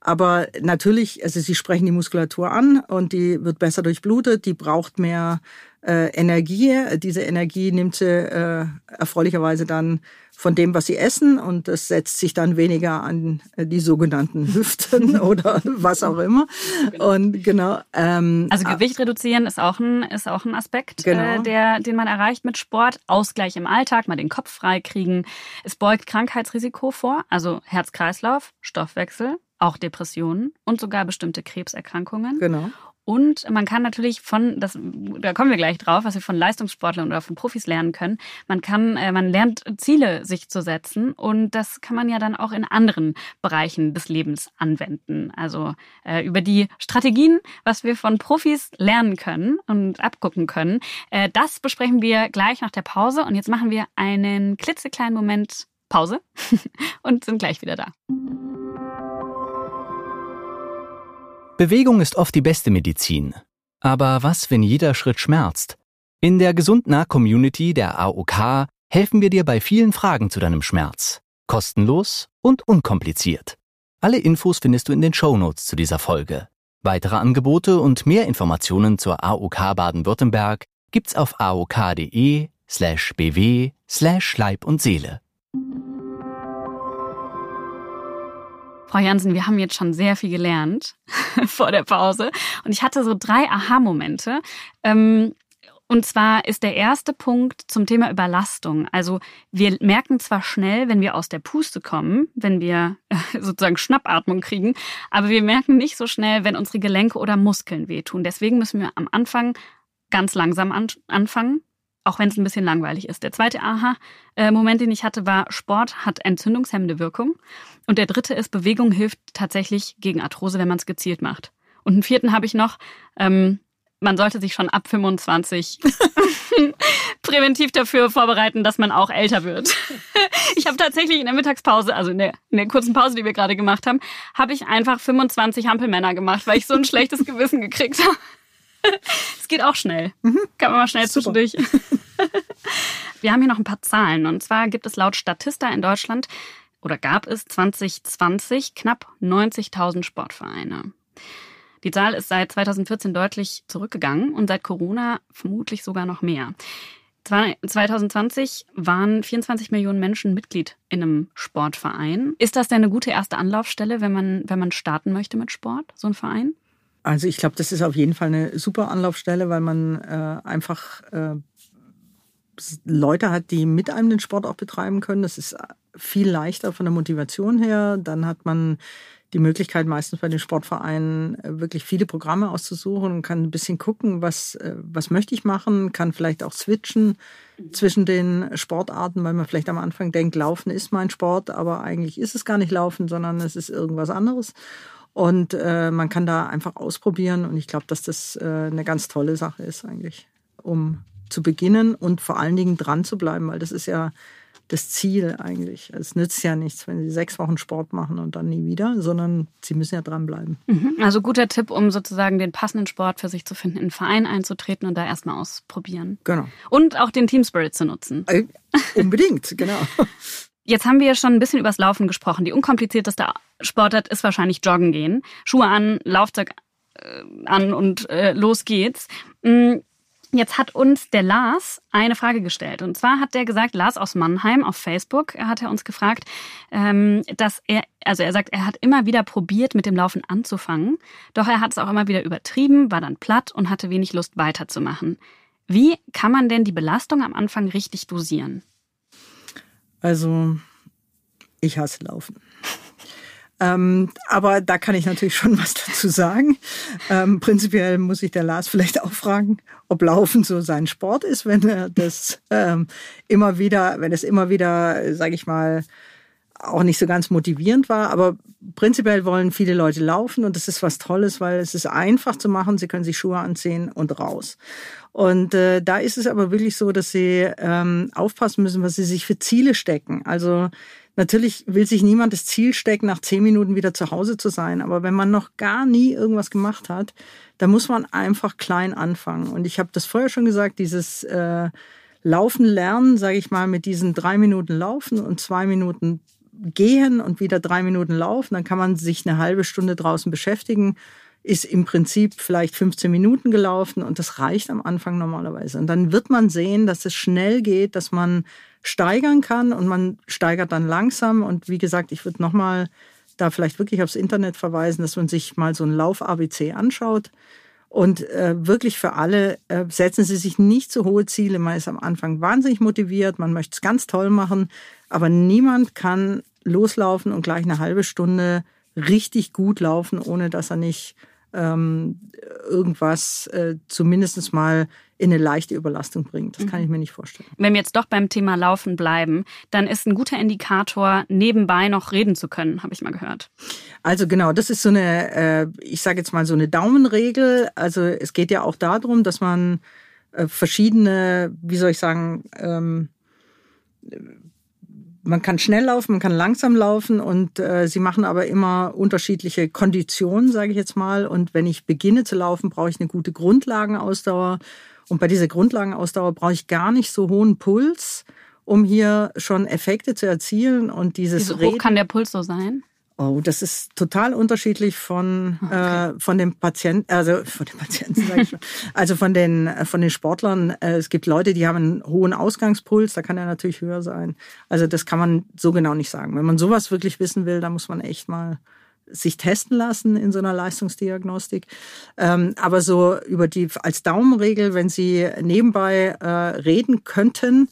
Speaker 3: aber natürlich, also Sie sprechen die Muskulatur an und die wird besser durchblutet, die braucht mehr äh, Energie. Diese Energie nimmt sie äh, erfreulicherweise dann von dem, was sie essen und das setzt sich dann weniger an äh, die sogenannten (laughs) Hüften (laughs) oder was auch immer. Und genau. Ähm,
Speaker 2: Also Gewicht reduzieren ist auch ein, ist auch ein Aspekt,
Speaker 3: Genau.
Speaker 2: äh, der, den man erreicht mit Sport. Ausgleich im Alltag, mal den Kopf frei kriegen. Es beugt Krankheitsrisiko vor, also Herz-Kreislauf, Stoffwechsel, auch Depressionen und sogar bestimmte Krebserkrankungen.
Speaker 3: genau.
Speaker 2: Und man kann natürlich von, das, da kommen wir gleich drauf, was wir von Leistungssportlern oder von Profis lernen können. Man kann, äh, man lernt Ziele sich zu setzen und das kann man ja dann auch in anderen Bereichen des Lebens anwenden. Also äh, über die Strategien, was wir von Profis lernen können und abgucken können, äh, das besprechen wir gleich nach der Pause. Und jetzt machen wir einen klitzekleinen Moment Pause (laughs) und sind gleich wieder da.
Speaker 1: Bewegung ist oft die beste Medizin. Aber was, wenn jeder Schritt schmerzt? In der Gesundnah-Community der AOK helfen wir dir bei vielen Fragen zu deinem Schmerz. Kostenlos und unkompliziert. Alle Infos findest du in den Shownotes zu dieser Folge. Weitere Angebote und mehr Informationen zur AOK Baden-Württemberg gibt's auf aok.de slash bw slash Leib und Seele.
Speaker 2: Frau Jansen, wir haben jetzt schon sehr viel gelernt (laughs) vor der Pause. Und ich hatte so drei Aha-Momente. Ähm, und zwar ist der erste Punkt zum Thema Überlastung. Also wir merken zwar schnell, wenn wir aus der Puste kommen, wenn wir (laughs) sozusagen Schnappatmung kriegen, aber wir merken nicht so schnell, wenn unsere Gelenke oder Muskeln wehtun. Deswegen müssen wir am Anfang ganz langsam an, anfangen, auch wenn es ein bisschen langweilig ist. Der zweite Aha-Moment, den ich hatte, war, Sport hat entzündungshemmende Wirkung. Und der dritte ist, Bewegung hilft tatsächlich gegen Arthrose, wenn man es gezielt macht. Und einen vierten habe ich noch, ähm, man sollte sich schon ab 25 (laughs) präventiv dafür vorbereiten, dass man auch älter wird. (laughs) Ich habe tatsächlich in der Mittagspause, also in der, in der kurzen Pause, die wir gerade gemacht haben, habe ich einfach 25 Hampelmänner gemacht, weil ich so ein schlechtes Gewissen gekriegt habe. (laughs) Es geht auch schnell. Mhm. Kann man mal schnell Super. zwischendurch. (laughs) Wir haben hier noch ein paar Zahlen. Und zwar gibt es laut Statista in Deutschland oder gab es 2020 knapp 90.000 Sportvereine. Die Zahl ist seit 2014 deutlich zurückgegangen und seit Corona vermutlich sogar noch mehr. 2020 waren 24 Millionen Menschen Mitglied in einem Sportverein. Ist das denn eine gute erste Anlaufstelle, wenn man, wenn man starten möchte mit Sport, so ein Verein?
Speaker 3: Also ich glaube, das ist auf jeden Fall eine super Anlaufstelle, weil man äh, einfach äh, Leute hat, die mit einem den Sport auch betreiben können. Das ist viel leichter von der Motivation her. Dann hat man die Möglichkeit, meistens bei den Sportvereinen äh, wirklich viele Programme auszusuchen und kann ein bisschen gucken, was, äh, was möchte ich machen, kann vielleicht auch switchen zwischen den Sportarten, weil man vielleicht am Anfang denkt, Laufen ist mein Sport, aber eigentlich ist es gar nicht Laufen, sondern es ist irgendwas anderes. Und äh, man kann da einfach ausprobieren und ich glaube, dass das äh, eine ganz tolle Sache ist eigentlich, um zu beginnen und vor allen Dingen dran zu bleiben, weil das ist ja das Ziel eigentlich. Es nützt ja nichts, wenn Sie sechs Wochen Sport machen und dann nie wieder, sondern Sie müssen ja dranbleiben.
Speaker 2: Mhm. Also guter Tipp, um sozusagen den passenden Sport für sich zu finden, in einen Verein einzutreten und da erstmal ausprobieren.
Speaker 3: Genau.
Speaker 2: Und auch den Team Spirit zu nutzen.
Speaker 3: Äh, unbedingt, genau. (laughs)
Speaker 2: Jetzt haben wir ja schon ein bisschen übers Laufen gesprochen. Die unkomplizierteste Sportart ist wahrscheinlich Joggen gehen. Schuhe an, Laufzeug äh, an und äh, los geht's. Mm, Jetzt hat uns der Lars eine Frage gestellt. Und zwar hat der gesagt, Lars aus Mannheim auf Facebook, hat er uns gefragt, ähm, dass er, also er sagt, er hat immer wieder probiert, mit dem Laufen anzufangen. Doch er hat es auch immer wieder übertrieben, war dann platt und hatte wenig Lust weiterzumachen. Wie kann man denn die Belastung am Anfang richtig dosieren?
Speaker 3: Also, ich hasse Laufen. Ähm, aber da kann ich natürlich schon (laughs) was dazu sagen. Ähm, prinzipiell muss ich der Lars vielleicht auch fragen, ob Laufen so sein Sport ist, wenn er das ähm, immer wieder, wenn es immer wieder, sage ich mal, auch nicht so ganz motivierend war. Aber prinzipiell wollen viele Leute laufen und das ist was Tolles, weil es ist einfach zu machen. Sie können sich Schuhe anziehen und raus. Und äh, da ist es aber wirklich so, dass sie ähm, aufpassen müssen, was sie sich für Ziele stecken. Also Natürlich will sich niemand das Ziel stecken, nach zehn Minuten wieder zu Hause zu sein. Aber wenn man noch gar nie irgendwas gemacht hat, dann muss man einfach klein anfangen. Und ich habe das vorher schon gesagt, dieses äh, Laufen lernen, sage ich mal, mit diesen drei Minuten Laufen und zwei Minuten gehen und wieder drei Minuten laufen, dann kann man sich eine halbe Stunde draußen beschäftigen ist im Prinzip vielleicht 15 Minuten gelaufen und das reicht am Anfang normalerweise. Und dann wird man sehen, dass es schnell geht, dass man steigern kann und man steigert dann langsam. Und wie gesagt, ich würde nochmal da vielleicht wirklich aufs Internet verweisen, dass man sich mal so ein Lauf-ABC anschaut. Und äh, wirklich für alle, äh, setzen Sie sich nicht so hohe Ziele. Man ist am Anfang wahnsinnig motiviert, man möchte es ganz toll machen, aber niemand kann loslaufen und gleich eine halbe Stunde richtig gut laufen, ohne dass er nicht ähm, irgendwas äh, zumindest mal in eine leichte Überlastung bringt. Das kann ich mir nicht vorstellen.
Speaker 2: Wenn wir jetzt doch beim Thema Laufen bleiben, dann ist ein guter Indikator, nebenbei noch reden zu können, habe ich mal gehört.
Speaker 3: Also genau, das ist so eine, äh, ich sage jetzt mal so eine Daumenregel. Also es geht ja auch darum, dass man äh, verschiedene, wie soll ich sagen, ähm, man kann schnell laufen, man kann langsam laufen und äh, sie machen aber immer unterschiedliche Konditionen, sage ich jetzt mal. Und wenn ich beginne zu laufen, brauche ich eine gute Grundlagenausdauer. Und bei dieser Grundlagenausdauer brauche ich gar nicht so hohen Puls, um hier schon Effekte zu erzielen. Und dieses
Speaker 2: Wie hoch Reden, kann der Puls so sein?
Speaker 3: Oh, das ist total unterschiedlich von okay. äh, von dem Patienten, also von den Patienten sage ich schon, (laughs) also von den von den Sportlern. Äh, es gibt Leute, die haben einen hohen Ausgangspuls, da kann er natürlich höher sein. Also das kann man so genau nicht sagen. Wenn man sowas wirklich wissen will, da muss man echt mal sich testen lassen in so einer Leistungsdiagnostik. Ähm, aber so über die als Daumenregel, wenn Sie nebenbei äh, reden könnten,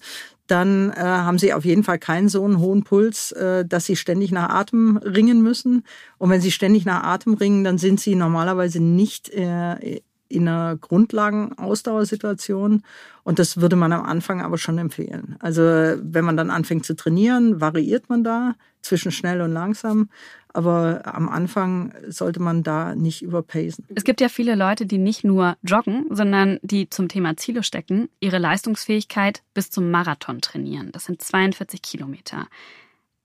Speaker 3: dann äh, haben sie auf jeden Fall keinen so einen hohen Puls, äh, dass sie ständig nach Atem ringen müssen. Und wenn sie ständig nach Atem ringen, dann sind sie normalerweise nicht äh, in einer Grundlagenausdauersituation. Und das würde man am Anfang aber schon empfehlen. Also wenn man dann anfängt zu trainieren, variiert man da zwischen schnell und langsam. Aber am Anfang sollte man da nicht überpacen.
Speaker 2: Es gibt ja viele Leute, die nicht nur joggen, sondern die zum Thema Ziele stecken, ihre Leistungsfähigkeit bis zum Marathon trainieren. Das sind 42 Kilometer.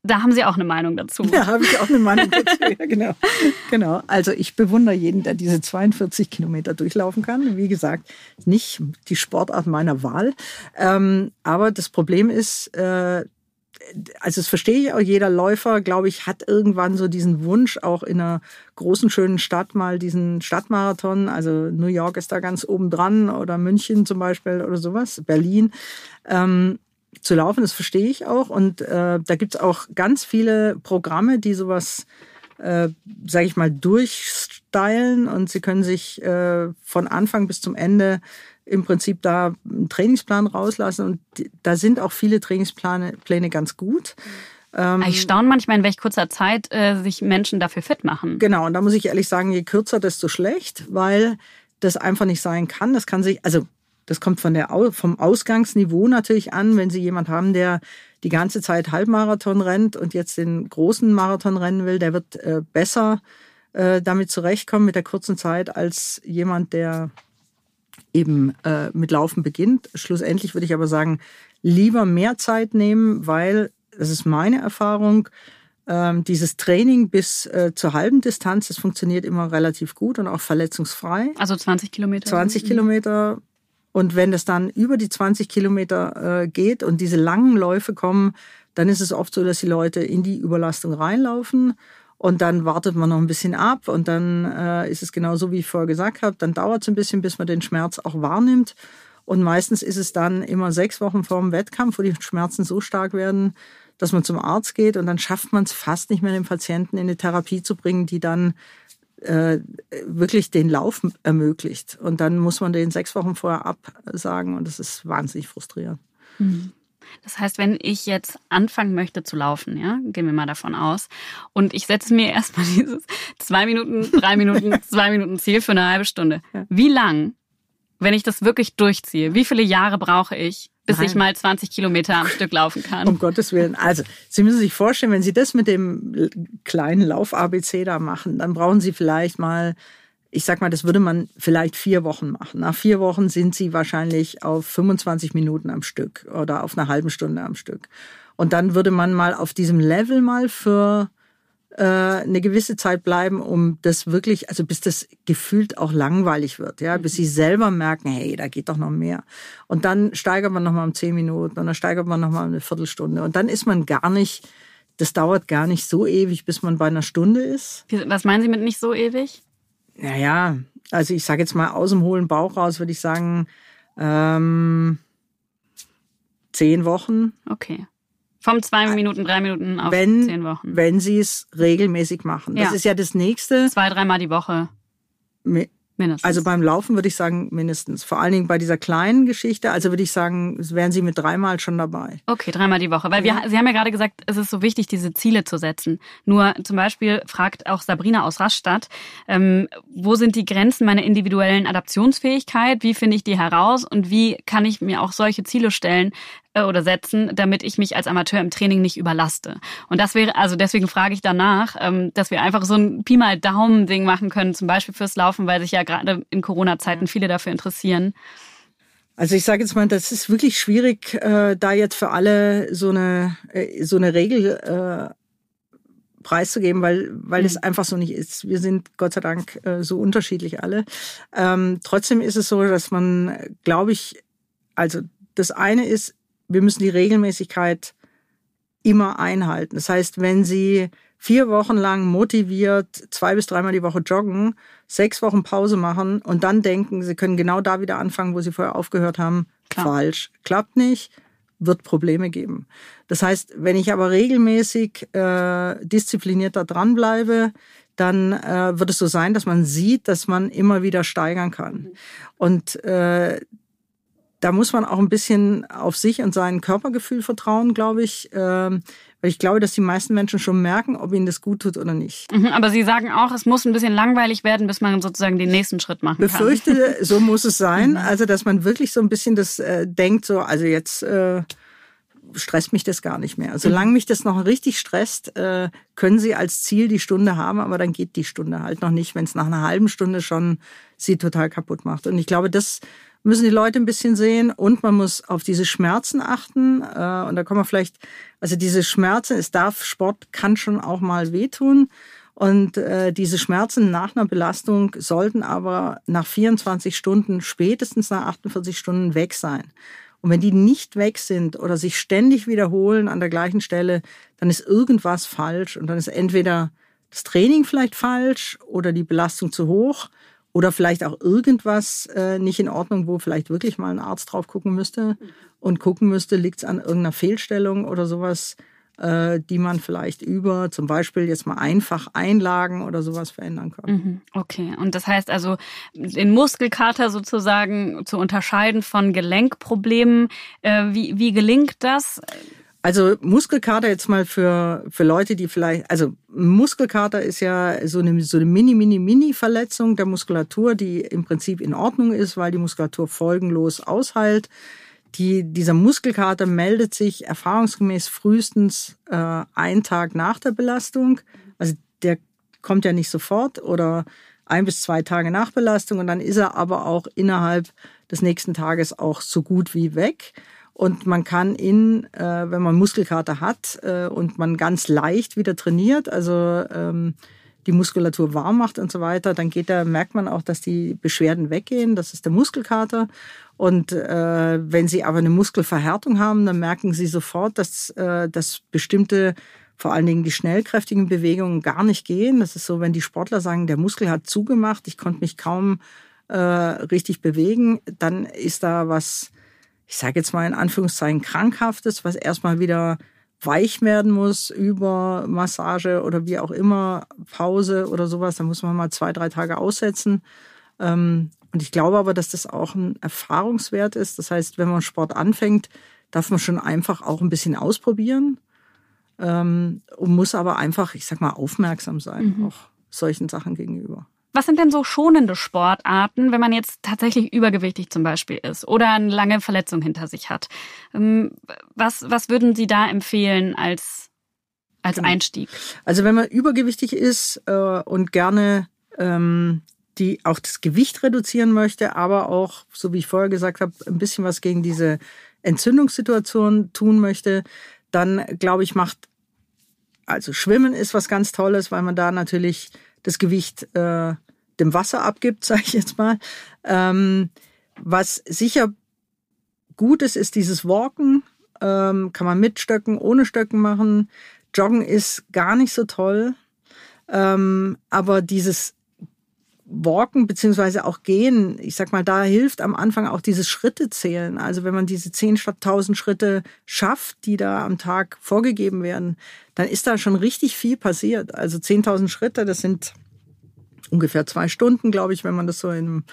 Speaker 2: Da haben Sie auch eine Meinung dazu.
Speaker 3: Ja, habe ich auch eine Meinung dazu. (laughs) Ja, genau. genau. Also ich bewundere jeden, der diese 42 Kilometer durchlaufen kann. Wie gesagt, nicht die Sportart meiner Wahl. Ähm, aber das Problem ist, äh, also das verstehe ich auch, jeder Läufer, glaube ich, hat irgendwann so diesen Wunsch, auch in einer großen, schönen Stadt mal diesen Stadtmarathon, also New York ist da ganz oben dran oder München zum Beispiel oder sowas, Berlin. Ähm, zu laufen, das verstehe ich auch. Und äh, da gibt's auch ganz viele Programme, die sowas, äh, sage ich mal, durchstylen und sie können sich äh, von Anfang bis zum Ende im Prinzip da einen Trainingsplan rauslassen. Und da sind auch viele Trainingspläne Pläne ganz gut.
Speaker 2: Ähm, ich staune manchmal, in welch kurzer Zeit äh, sich Menschen dafür fit machen.
Speaker 3: Genau, und da muss ich ehrlich sagen, je kürzer, desto schlecht, weil das einfach nicht sein kann. Das kann sich, also das kommt von der, vom Ausgangsniveau natürlich an. Wenn Sie jemand haben, der die ganze Zeit Halbmarathon rennt und jetzt den großen Marathon rennen will, der wird äh, besser äh, damit zurechtkommen mit der kurzen Zeit als jemand, der eben äh, mit Laufen beginnt. Schlussendlich würde ich aber sagen, lieber mehr Zeit nehmen, weil, das ist meine Erfahrung, ähm, dieses Training bis äh, zur halben Distanz, das funktioniert immer relativ gut und auch verletzungsfrei.
Speaker 2: Also 20 Kilometer?
Speaker 3: 20 Kilometer und wenn das dann über die 20 Kilometer äh, geht und diese langen Läufe kommen, dann ist es oft so, dass die Leute in die Überlastung reinlaufen und dann wartet man noch ein bisschen ab und dann äh, ist es genau so, wie ich vorher gesagt habe, dann dauert es ein bisschen, bis man den Schmerz auch wahrnimmt. Und meistens ist es dann immer sechs Wochen vor dem Wettkampf, wo die Schmerzen so stark werden, dass man zum Arzt geht und dann schafft man es fast nicht mehr, den Patienten in eine Therapie zu bringen, die dann äh, wirklich den Lauf ermöglicht. Und dann muss man den sechs Wochen vorher absagen und das ist wahnsinnig frustrierend.
Speaker 2: Mhm. Das heißt, wenn ich jetzt anfangen möchte zu laufen, ja, gehen wir mal davon aus, und ich setze mir (laughs) erstmal dieses zwei Minuten, drei Minuten, (laughs) zwei Minuten Ziel für eine halbe Stunde. Wie lang, wenn ich das wirklich durchziehe, wie viele Jahre brauche ich, bis Nein. ich mal 20 Kilometer am Stück laufen kann.
Speaker 3: Um Gottes Willen. Also, Sie müssen sich vorstellen, wenn Sie das mit dem kleinen Lauf-ABC da machen, dann brauchen Sie vielleicht mal, ich sag mal, das würde man vielleicht vier Wochen machen. Nach vier Wochen sind Sie wahrscheinlich auf 25 Minuten am Stück oder auf einer halben Stunde am Stück. Und dann würde man mal auf diesem Level mal für äh, eine gewisse Zeit bleiben, um das wirklich, also bis das gefühlt auch langweilig wird, ja, bis sie selber merken, hey, da geht doch noch mehr. Und dann steigert man nochmal um zehn Minuten und dann steigert man nochmal eine Viertelstunde und dann ist man gar nicht, das dauert gar nicht so ewig, bis man bei einer Stunde ist.
Speaker 2: Was meinen Sie mit nicht so ewig?
Speaker 3: Naja, also ich sage jetzt mal aus dem hohlen Bauch raus, würde ich sagen, ähm, zehn Wochen.
Speaker 2: Okay. Vom zwei Minuten, drei Minuten auf wenn, zehn Wochen.
Speaker 3: Wenn sie es regelmäßig machen. Das ja. ist ja das nächste.
Speaker 2: Zwei, dreimal die Woche.
Speaker 3: Mindestens. Also beim Laufen würde ich sagen mindestens. Vor allen Dingen bei dieser kleinen Geschichte, also würde ich sagen, wären Sie mit dreimal schon dabei.
Speaker 2: Okay, dreimal die Woche. Weil wir, Sie haben ja gerade gesagt, es ist so wichtig, diese Ziele zu setzen. Nur zum Beispiel fragt auch Sabrina aus Rastatt, ähm, wo sind die Grenzen meiner individuellen Adaptionsfähigkeit? Wie finde ich die heraus? Und wie kann ich mir auch solche Ziele stellen, äh, oder setzen, damit ich mich als Amateur im Training nicht überlaste. Und das wäre, also deswegen frage ich danach, ähm, dass wir einfach so ein Pi mal Daumen-Ding machen können, zum Beispiel fürs Laufen, weil sich ja gerade in Corona-Zeiten viele dafür interessieren.
Speaker 3: Also ich sage jetzt mal, das ist wirklich schwierig, äh, da jetzt für alle so eine äh, so eine Regel äh, preiszugeben, weil weil mhm. es einfach so nicht ist. Wir sind Gott sei Dank äh, so unterschiedlich alle. Ähm, trotzdem ist es so, dass man, glaube ich, also das eine ist, wir müssen die Regelmäßigkeit immer einhalten. Das heißt, wenn Sie vier Wochen lang motiviert zwei bis dreimal die Woche joggen, sechs Wochen Pause machen und dann denken, Sie können genau da wieder anfangen, wo Sie vorher aufgehört haben, Klar. falsch. Klappt nicht, wird Probleme geben. Das heißt, wenn ich aber regelmäßig äh, disziplinierter dranbleibe, dann äh, wird es so sein, dass man sieht, dass man immer wieder steigern kann. Mhm. Und äh, da muss man auch ein bisschen auf sich und sein Körpergefühl vertrauen, glaube ich. Ähm, Weil ich glaube, dass die meisten Menschen schon merken, ob ihnen das gut tut oder nicht.
Speaker 2: Mhm, aber Sie sagen auch, es muss ein bisschen langweilig werden, bis man sozusagen den nächsten Schritt machen
Speaker 3: kann. Befürchte, so muss es sein. Mhm. Also, dass man wirklich so ein bisschen das äh, denkt, so, also jetzt äh, stresst mich das gar nicht mehr. Solange mich das noch richtig stresst, äh, können Sie als Ziel die Stunde haben, aber dann geht die Stunde halt noch nicht, wenn es nach einer halben Stunde schon Sie total kaputt macht. Und ich glaube, das müssen die Leute ein bisschen sehen und man muss auf diese Schmerzen achten. Äh, und da kommen wir vielleicht, also diese Schmerzen, es darf, Sport kann schon auch mal wehtun. Und äh, diese Schmerzen nach einer Belastung sollten aber nach 24 Stunden, spätestens nach 48 Stunden weg sein. Und wenn die nicht weg sind oder sich ständig wiederholen an der gleichen Stelle, dann ist irgendwas falsch. Und dann ist entweder das Training vielleicht falsch oder die Belastung zu hoch oder vielleicht auch irgendwas äh, nicht in Ordnung, wo vielleicht wirklich mal ein Arzt drauf gucken müsste und gucken müsste, liegt es an irgendeiner Fehlstellung oder sowas, äh, die man vielleicht über zum Beispiel jetzt mal einfach Einlagen oder sowas verändern kann.
Speaker 2: Mhm, okay, und das heißt also, den Muskelkater sozusagen zu unterscheiden von Gelenkproblemen, äh, wie, wie gelingt das?
Speaker 3: Also Muskelkater jetzt mal für, für Leute, die vielleicht, also Muskelkater ist ja so eine, so eine mini, mini, mini Verletzung der Muskulatur, die im Prinzip in Ordnung ist, weil die Muskulatur folgenlos ausheilt. Die, dieser Muskelkater meldet sich erfahrungsgemäß frühestens äh, einen Tag nach der Belastung. Also der kommt ja nicht sofort oder ein bis zwei Tage nach Belastung und dann ist er aber auch innerhalb des nächsten Tages auch so gut wie weg. Und man kann in, äh, wenn man Muskelkater hat äh, und man ganz leicht wieder trainiert, also ähm, die Muskulatur warm macht und so weiter, dann geht da, merkt man auch, dass die Beschwerden weggehen. Das ist der Muskelkater. Und äh, wenn Sie aber eine Muskelverhärtung haben, dann merken Sie sofort, dass, äh, dass bestimmte vor allen Dingen die schnellkräftigen Bewegungen gar nicht gehen. Das ist so, wenn die Sportler sagen, der Muskel hat zugemacht, ich konnte mich kaum äh, richtig bewegen, dann ist da was ich sage jetzt mal in Anführungszeichen krankhaftes, was erstmal wieder weich werden muss über Massage oder wie auch immer, Pause oder sowas. Da muss man mal zwei, drei Tage aussetzen. Ähm, und ich glaube aber, dass das auch ein Erfahrungswert ist. Das heißt, wenn man Sport anfängt, darf man schon einfach auch ein bisschen ausprobieren ähm, und muss aber einfach, ich sag mal, aufmerksam sein, mhm. auch solchen Sachen gegenüber.
Speaker 2: Was sind denn so schonende Sportarten, wenn man jetzt tatsächlich übergewichtig zum Beispiel ist oder eine lange Verletzung hinter sich hat? Ähm, was, was würden Sie da empfehlen als, als genau. Einstieg?
Speaker 3: Also wenn man übergewichtig ist äh, und gerne ähm, die auch das Gewicht reduzieren möchte, aber auch, so wie ich vorher gesagt habe, ein bisschen was gegen diese Entzündungssituation tun möchte, dann glaube ich, macht also Schwimmen ist was ganz Tolles, weil man da natürlich das Gewicht äh, dem Wasser abgibt, (laughs) sage ich jetzt mal. Ähm, was sicher gut ist, ist dieses Walken. Ähm, kann man mit Stöcken, ohne Stöcken machen. Joggen ist gar nicht so toll. Ähm, aber dieses Walken beziehungsweise auch Gehen, ich sag mal, da hilft am Anfang auch dieses Schritte zählen. Also wenn man diese 10 statt 1000 Schritte schafft, die da am Tag vorgegeben werden, dann ist da schon richtig viel passiert. Also 10.000 Schritte, das sind ungefähr zwei Stunden, glaube ich, wenn man das so in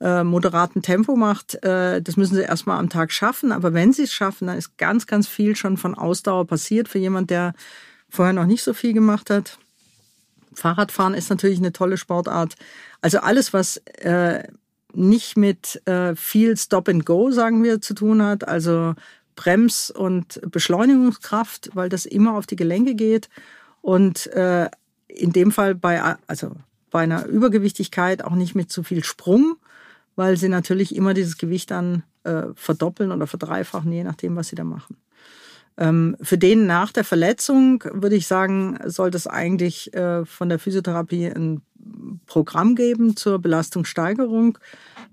Speaker 3: äh, moderaten Tempo macht. Äh, das müssen sie erstmal am Tag schaffen. Aber wenn sie es schaffen, dann ist ganz, ganz viel schon von Ausdauer passiert für jemand, der vorher noch nicht so viel gemacht hat. Fahrradfahren ist natürlich eine tolle Sportart. Also alles, was äh, nicht mit viel Stop and Go, sagen wir, zu tun hat, also Brems- und Beschleunigungskraft, weil das immer auf die Gelenke geht. Und in dem Fall bei, also bei einer Übergewichtigkeit auch nicht mit zu viel Sprung, weil sie natürlich immer dieses Gewicht dann äh, verdoppeln oder verdreifachen, je nachdem, was sie da machen. Ähm, für den nach der Verletzung würde ich sagen, sollte es eigentlich äh, von der Physiotherapie ein Programm geben zur Belastungssteigerung.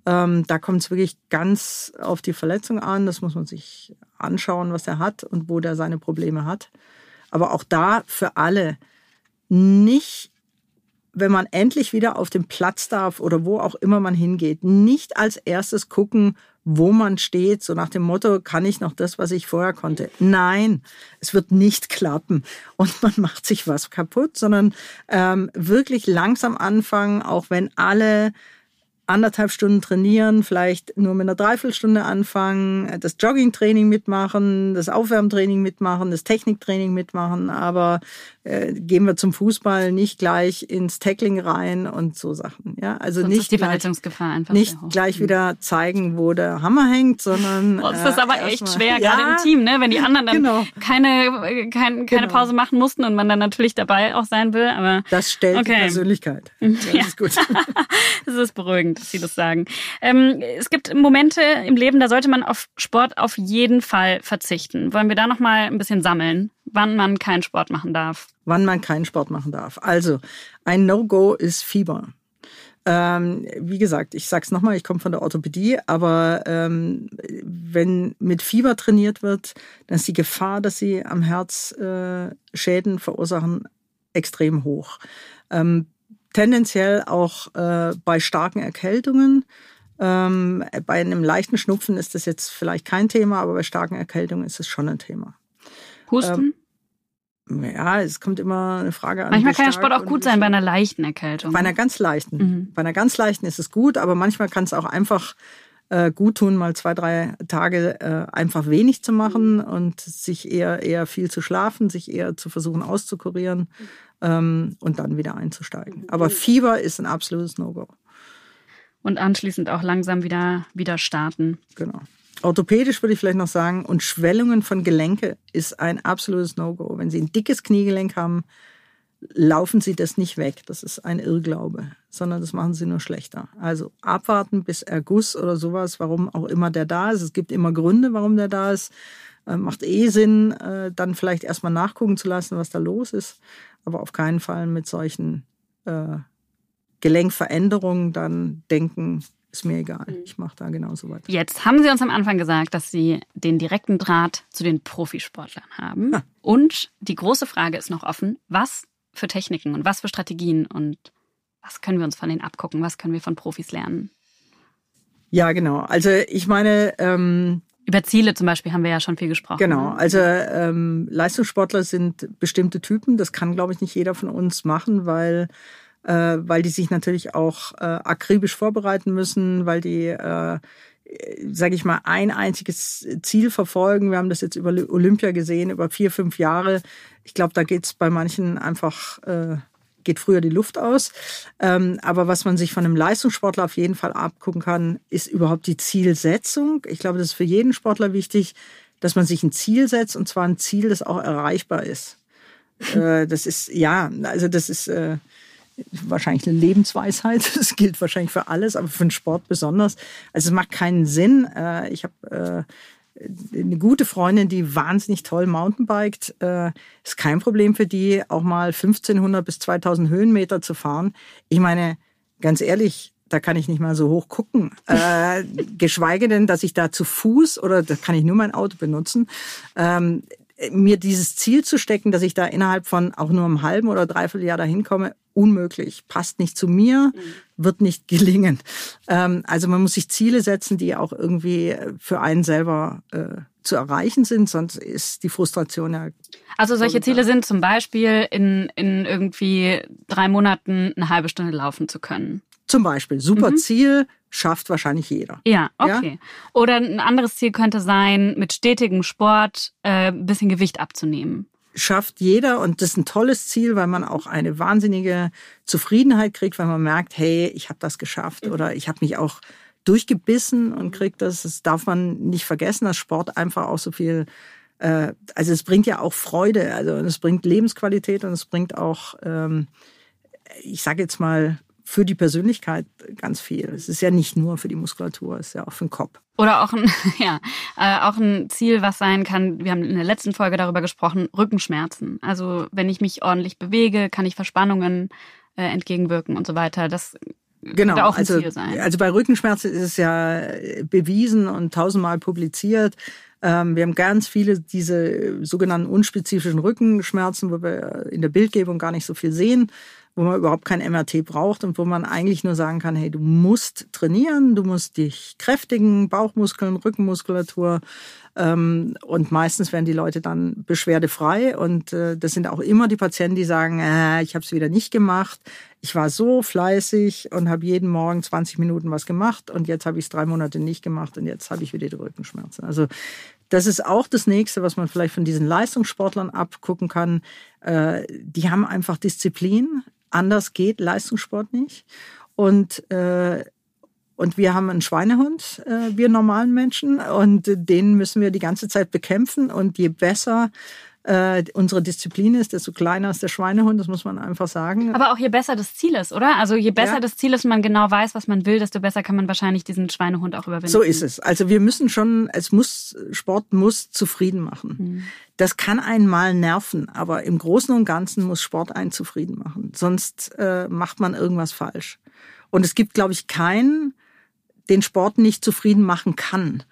Speaker 3: Ähm, da kommt es wirklich ganz auf die Verletzung an. Das muss man sich anschauen, was er hat und wo der seine Probleme hat. Aber auch da für alle nicht wenn man endlich wieder auf den Platz darf oder wo auch immer man hingeht, nicht als erstes gucken, wo man steht, so nach dem Motto, kann ich noch das, was ich vorher konnte? Nein, es wird nicht klappen und (laughs) man macht sich was kaputt, sondern ähm, wirklich langsam anfangen, auch wenn alle anderthalb Stunden trainieren, vielleicht nur mit einer Dreiviertelstunde anfangen, das Joggingtraining mitmachen, das Aufwärmtraining mitmachen, das Techniktraining mitmachen, aber äh, gehen wir zum Fußball nicht gleich ins Tackling rein und so Sachen. Ja, also
Speaker 2: Sonst
Speaker 3: nicht
Speaker 2: ist die Verletzungsgefahr einfach
Speaker 3: nicht gleich wieder zeigen, wo der Hammer hängt, sondern
Speaker 2: Boah, das ist
Speaker 3: äh,
Speaker 2: aber echt schwer,
Speaker 3: ja,
Speaker 2: gerade im Team, ne? wenn die anderen dann
Speaker 3: Genau.
Speaker 2: keine, äh, kein, keine
Speaker 3: Genau.
Speaker 2: Pause machen mussten und man dann natürlich dabei auch sein will. Aber
Speaker 3: Das stellt die
Speaker 2: Okay.
Speaker 3: Persönlichkeit. (laughs) Das
Speaker 2: Ja.
Speaker 3: ist gut. (laughs)
Speaker 2: es ist beruhigend, dass Sie das sagen. Ähm, es gibt Momente im Leben, da sollte man auf Sport auf jeden Fall verzichten. Wollen wir da noch mal ein bisschen sammeln, wann man keinen Sport machen darf?
Speaker 3: wann man keinen Sport machen darf. Also, ein No-Go ist Fieber. Ähm, wie gesagt, ich sag's nochmal, ich komme von der Orthopädie, aber ähm, wenn mit Fieber trainiert wird, dann ist die Gefahr, dass sie am Herz äh, Schäden verursachen, extrem hoch. Ähm, tendenziell auch äh, bei starken Erkältungen. Ähm, bei einem leichten Schnupfen ist das jetzt vielleicht kein Thema, aber bei starken Erkältungen ist es schon ein Thema.
Speaker 2: Husten?
Speaker 3: Ja, es kommt immer eine Frage an.
Speaker 2: Manchmal kann der Sport auch gut sein bei einer leichten Erkältung.
Speaker 3: Bei einer ganz leichten.
Speaker 2: Mhm.
Speaker 3: Bei einer ganz leichten ist es gut, aber manchmal kann es auch einfach äh, gut tun, mal zwei, drei Tage äh, einfach wenig zu machen und sich eher, eher viel zu schlafen, sich eher zu versuchen auszukurieren ähm, und dann wieder einzusteigen. Aber Fieber ist ein absolutes No-Go.
Speaker 2: Und anschließend auch langsam wieder, wieder starten.
Speaker 3: Genau. Orthopädisch würde ich vielleicht noch sagen, und Schwellungen von Gelenke ist ein absolutes No-Go. Wenn Sie ein dickes Kniegelenk haben, laufen Sie das nicht weg. Das ist ein Irrglaube, sondern das machen Sie nur schlechter. Also abwarten bis Erguss oder sowas, warum auch immer der da ist. Es gibt immer Gründe, warum der da ist. Äh, macht eh Sinn, äh, dann vielleicht erstmal nachgucken zu lassen, was da los ist. Aber auf keinen Fall mit solchen äh, Gelenkveränderungen dann denken, ist mir egal. Ich mache da genauso weiter.
Speaker 2: Jetzt haben Sie uns am Anfang gesagt, dass Sie den direkten Draht zu den Profisportlern haben. Und die große Frage ist noch offen, was für Techniken und was für Strategien und was können wir uns von denen abgucken, was können wir von Profis lernen?
Speaker 3: Ja, genau. Also ich meine, ähm,
Speaker 2: Über Ziele zum Beispiel haben wir ja schon viel gesprochen.
Speaker 3: genau.
Speaker 2: ne?
Speaker 3: Also ähm, Leistungssportler sind bestimmte Typen. Das kann, glaube ich, nicht jeder von uns machen, weil äh, weil die sich natürlich auch äh, akribisch vorbereiten müssen, weil die äh, sage ich mal, ein einziges Ziel verfolgen. Wir haben das jetzt über Olympia gesehen, über vier, fünf Jahre. Ich glaube, da geht's bei manchen einfach, äh, geht früher die Luft aus. Ähm, aber was man sich von einem Leistungssportler auf jeden Fall abgucken kann, ist überhaupt die Zielsetzung. Ich glaube, das ist für jeden Sportler wichtig, dass man sich ein Ziel setzt und zwar ein Ziel, das auch erreichbar ist. (laughs) äh, das ist, ja, also das ist... Äh, wahrscheinlich eine Lebensweisheit. (laughs) Das gilt wahrscheinlich für alles, aber für den Sport besonders. Also es macht keinen Sinn. Äh, Ich habe eine gute Freundin, die wahnsinnig toll Mountainbiked. Äh, Ist kein Problem für die, auch mal 1500 bis 2000 Höhenmeter zu fahren. Ich meine, ganz ehrlich, da kann ich nicht mal so hoch gucken. Äh, (laughs) geschweige denn, dass ich da zu Fuß oder da kann ich nur mein Auto benutzen. Ähm, mir dieses Ziel zu stecken, dass ich da innerhalb von auch nur einem halben oder dreiviertel Jahr dahin komme, unmöglich. Passt nicht zu mir, wird nicht (laughs) gelingen. Ähm, also man muss sich Ziele setzen, die auch irgendwie für einen selber äh, zu erreichen sind, sonst ist die Frustration ja.
Speaker 2: Also solche Ziele sind zum Beispiel in, in irgendwie drei Monaten eine halbe Stunde laufen zu können.
Speaker 3: Zum Beispiel, super Ziel, schafft wahrscheinlich jeder.
Speaker 2: Ja, okay. Oder ein anderes Ziel könnte sein, mit stetigem Sport äh, ein bisschen Gewicht abzunehmen.
Speaker 3: schafft jeder und das ist ein tolles Ziel, weil man auch eine wahnsinnige Zufriedenheit kriegt, weil man merkt, hey, ich habe das geschafft oder ich habe mich auch durchgebissen und kriegt das. Das darf man nicht vergessen, dass Sport einfach auch so viel, äh, also es bringt ja auch Freude, also es bringt Lebensqualität und es bringt auch, ähm, ich sage jetzt mal, für die Persönlichkeit ganz viel. Es ist ja nicht nur für die Muskulatur, es ist ja auch für den Kopf.
Speaker 2: Oder auch ein, (laughs) ja, äh, auch ein Ziel, was sein kann, wir haben in der letzten Folge darüber gesprochen, Rückenschmerzen. Also wenn ich mich ordentlich bewege, kann ich Verspannungen äh, entgegenwirken und so weiter. Das
Speaker 3: Genau,
Speaker 2: könnte auch ein
Speaker 3: also,
Speaker 2: Ziel sein.
Speaker 3: also bei Rückenschmerzen ist es ja bewiesen und tausendmal publiziert. Ähm, wir haben ganz viele diese sogenannten unspezifischen Rückenschmerzen, wo wir in der Bildgebung gar nicht so viel sehen. Wo man überhaupt kein MRT braucht und wo man eigentlich nur sagen kann, hey, du musst trainieren, du musst dich kräftigen, Bauchmuskeln, Rückenmuskulatur, ähm, und meistens werden die Leute dann beschwerdefrei. Und äh, das sind auch immer die Patienten, die sagen, äh, ich habe es wieder nicht gemacht. Ich war so fleißig und habe jeden Morgen 20 Minuten was gemacht und jetzt habe ich es drei Monate nicht gemacht und jetzt habe ich wieder die Rückenschmerzen. Also das ist auch das Nächste, was man vielleicht von diesen Leistungssportlern abgucken kann. Äh, die haben einfach Disziplin. Anders geht Leistungssport nicht. Und äh, und wir haben einen Schweinehund, äh, wir normalen Menschen, und den müssen wir die ganze Zeit bekämpfen. Und je besser äh, unsere Disziplin ist, desto kleiner ist der Schweinehund, das muss man einfach sagen.
Speaker 2: Aber auch je besser das Ziel ist, oder? Also je besser ja. das Ziel ist und man genau weiß, was man will, desto besser kann man wahrscheinlich diesen Schweinehund auch überwinden.
Speaker 3: So ist es. Also wir müssen schon, es muss, Sport muss zufrieden machen. Mhm. Das kann einen mal nerven, aber im Großen und Ganzen muss Sport einen zufrieden machen. Sonst äh, macht man irgendwas falsch. Und es gibt, glaube ich, keinen den Sport nicht zufrieden machen kann.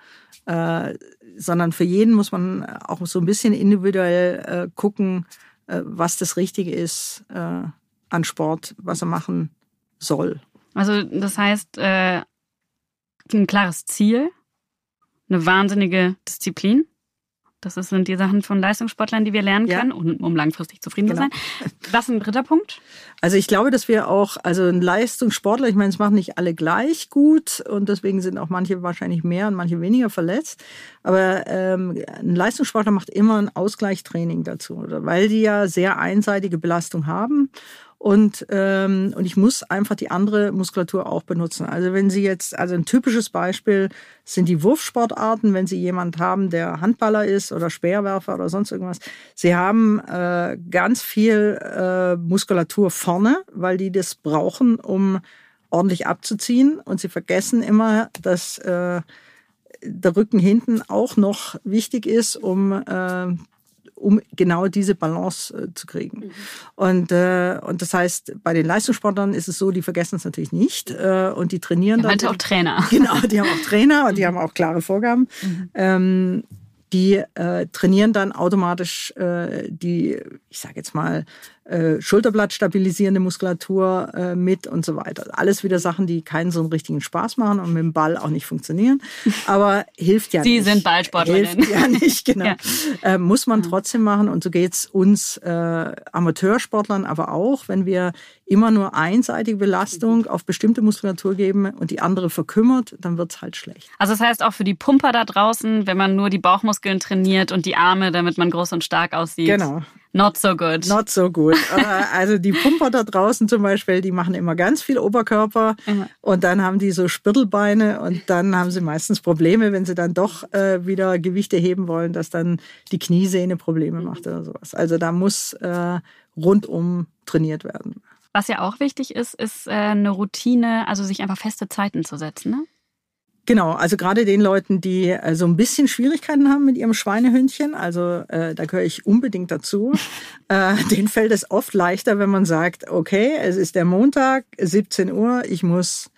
Speaker 3: Äh, sondern für jeden muss man auch so ein bisschen individuell äh, gucken, äh, was das Richtige ist äh, an Sport, was er machen soll.
Speaker 2: Also das heißt, äh, ein klares Ziel, eine wahnsinnige Disziplin das sind die Sachen von Leistungssportlern, die wir lernen können, ja. um, um, langfristig zufrieden genau. zu sein. Was ein dritter Punkt?
Speaker 3: Also ich glaube, dass wir auch, also ein Leistungssportler, ich meine, es machen nicht alle gleich gut und deswegen sind auch manche wahrscheinlich mehr und manche weniger verletzt. Aber ähm, ein Leistungssportler macht immer ein Ausgleichstraining dazu, weil die ja sehr einseitige Belastung haben und, ähm, und ich muss einfach die andere Muskulatur auch benutzen. Also wenn Sie jetzt, also ein typisches Beispiel sind die Wurfsportarten, wenn Sie jemand haben, der Handballer ist oder Speerwerfer oder sonst irgendwas. Sie haben äh, ganz viel äh, Muskulatur vorne, weil die das brauchen, um ordentlich abzuziehen. Und sie vergessen immer, dass äh, der Rücken hinten auch noch wichtig ist, um äh, um genau diese Balance äh, zu kriegen. Mhm. Und, äh, und das heißt, bei den Leistungssportlern ist es so, die vergessen es natürlich nicht äh, und die trainieren
Speaker 2: die dann. Halt auch Trainer. (laughs)
Speaker 3: Genau, die haben auch Trainer und die haben auch klare Vorgaben. Mhm. Ähm, die äh, trainieren dann automatisch äh, die, ich sage jetzt mal, äh, Schulterblatt stabilisierende Muskulatur äh, mit und so weiter. Alles wieder Sachen, die keinen so einen richtigen Spaß machen und mit dem Ball auch nicht funktionieren. (laughs) Aber hilft ja
Speaker 2: Sie
Speaker 3: nicht.
Speaker 2: Sie sind Ballsportlerinnen.
Speaker 3: Hilft ja nicht, (laughs) genau. Ja. Äh, muss man trotzdem machen. Und so geht's uns äh, Amateursportlern aber auch, wenn wir immer nur einseitige Belastung auf bestimmte Muskulatur geben und die andere verkümmert, dann wird's halt schlecht.
Speaker 2: Also das heißt auch für die Pumper da draußen, wenn man nur die Bauchmuskeln trainiert und die Arme, damit man groß und stark aussieht.
Speaker 3: Genau.
Speaker 2: Not so good.
Speaker 3: Not so good. (laughs) Also die Pumper da draußen zum Beispiel, die machen immer ganz viel Oberkörper mhm. und dann haben die so Spirtelbeine und dann haben sie meistens Probleme, wenn sie dann doch äh, wieder Gewichte heben wollen, dass dann die Kniesehne Probleme macht oder sowas. Also da muss äh, rundum trainiert werden.
Speaker 2: Was ja auch wichtig ist, ist äh, eine Routine, also sich einfach feste Zeiten zu setzen. Ne?
Speaker 3: Genau, also gerade den Leuten, die äh, so ein bisschen Schwierigkeiten haben mit ihrem Schweinehündchen, also äh, da gehöre ich unbedingt dazu, (laughs) äh, denen fällt es oft leichter, wenn man sagt, okay, es ist der Montag, 17 Uhr, ich muss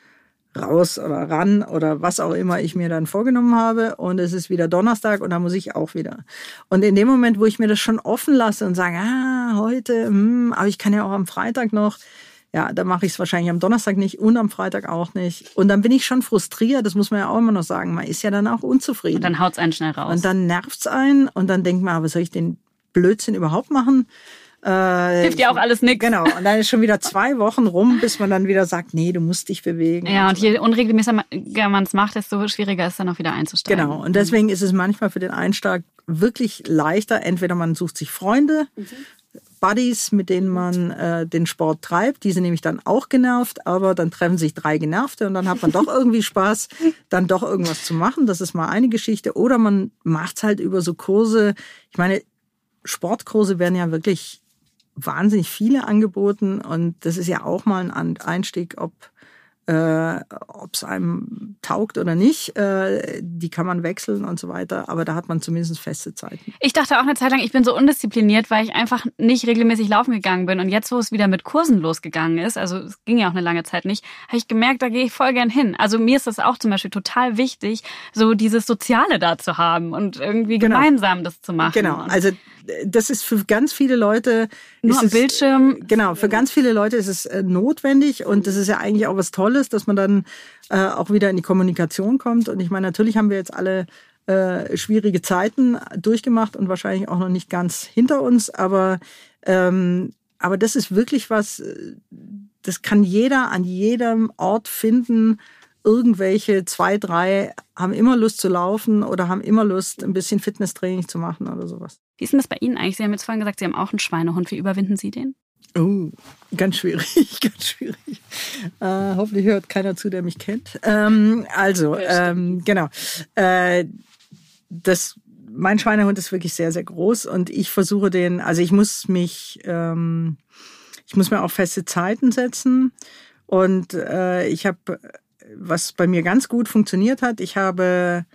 Speaker 3: raus oder ran oder was auch immer ich mir dann vorgenommen habe und es ist wieder Donnerstag und da muss ich auch wieder. Und in dem Moment, wo ich mir das schon offen lasse und sage, ah, heute, hm, aber ich kann ja auch am Freitag noch, ja, da mache ich es wahrscheinlich am Donnerstag nicht und am Freitag auch nicht. Und dann bin ich schon frustriert, das muss man ja auch immer noch sagen. Man ist ja dann auch unzufrieden. Und
Speaker 2: dann haut's einen schnell raus.
Speaker 3: Und dann nervt's einen und dann denkt man, was soll ich den Blödsinn überhaupt machen?
Speaker 2: Äh, Hilft ja auch alles nichts.
Speaker 3: Genau. Und dann ist schon wieder zwei Wochen rum, bis man dann wieder sagt, nee, du musst dich bewegen.
Speaker 2: Ja, und, und je unregelmäßiger man es macht, desto schwieriger ist dann auch wieder einzusteigen.
Speaker 3: Genau. Und deswegen ist es manchmal für den Einstieg wirklich leichter. Entweder man sucht sich Freunde, mhm. Buddies, mit denen man äh, den Sport treibt. Die sind nämlich dann auch genervt, aber dann treffen sich drei Genervte und dann hat man doch irgendwie Spaß, dann doch irgendwas zu machen. Das ist mal eine Geschichte. Oder man macht es halt über so Kurse. Ich meine, Sportkurse werden ja wirklich wahnsinnig viele angeboten und das ist ja auch mal ein Einstieg, ob äh, ob es einem taugt oder nicht, äh, die kann man wechseln und so weiter, aber da hat man zumindest feste Zeiten.
Speaker 2: Ich dachte auch eine Zeit lang, ich bin so undiszipliniert, weil ich einfach nicht regelmäßig laufen gegangen bin und jetzt, wo es wieder mit Kursen losgegangen ist, also es ging ja auch eine lange Zeit nicht, habe ich gemerkt, da gehe ich voll gern hin. Also mir ist das auch zum Beispiel total wichtig, so dieses Soziale da zu haben und irgendwie genau. gemeinsam das zu machen.
Speaker 3: Genau, also das ist für ganz viele Leute.
Speaker 2: Nur am
Speaker 3: es,
Speaker 2: Bildschirm.
Speaker 3: Genau, für ganz viele Leute ist es äh, notwendig und das ist ja eigentlich auch was Tolles, dass man dann äh, auch wieder in die Kommunikation kommt. Und ich meine, natürlich haben wir jetzt alle äh, schwierige Zeiten durchgemacht und wahrscheinlich auch noch nicht ganz hinter uns, aber ähm, aber das ist wirklich was, äh, das kann jeder an jedem Ort finden. Irgendwelche zwei, drei haben immer Lust zu laufen oder haben immer Lust, ein bisschen Fitnesstraining zu machen oder sowas.
Speaker 2: Wie ist denn das bei Ihnen eigentlich? Sie haben jetzt vorhin gesagt, Sie haben auch einen Schweinehund. Wie überwinden Sie den?
Speaker 3: Oh, ganz schwierig, (laughs) ganz schwierig. Äh, hoffentlich hört keiner zu, der mich kennt. Ähm, also, ähm, genau. Äh, das, mein Schweinehund ist wirklich sehr, sehr groß und ich versuche den, also ich muss mich, ähm, ich muss mir auch feste Zeiten setzen und äh, ich habe, was bei mir ganz gut funktioniert hat, ich habe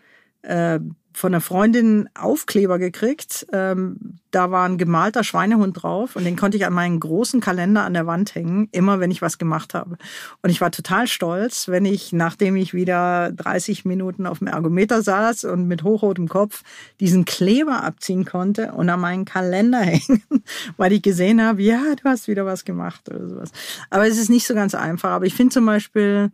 Speaker 3: äh, von einer Freundin Aufkleber gekriegt. Ähm, da war ein gemalter Schweinehund drauf und den konnte ich an meinen großen Kalender an der Wand hängen, immer wenn ich was gemacht habe. Und ich war total stolz, wenn ich, nachdem ich wieder 30 Minuten auf dem Ergometer saß und mit hochrotem Kopf diesen Kleber abziehen konnte und an meinen Kalender (laughs) hängen, weil ich gesehen habe, ja, du hast wieder was gemacht oder sowas. Aber es ist nicht so ganz einfach. Aber ich finde zum Beispiel,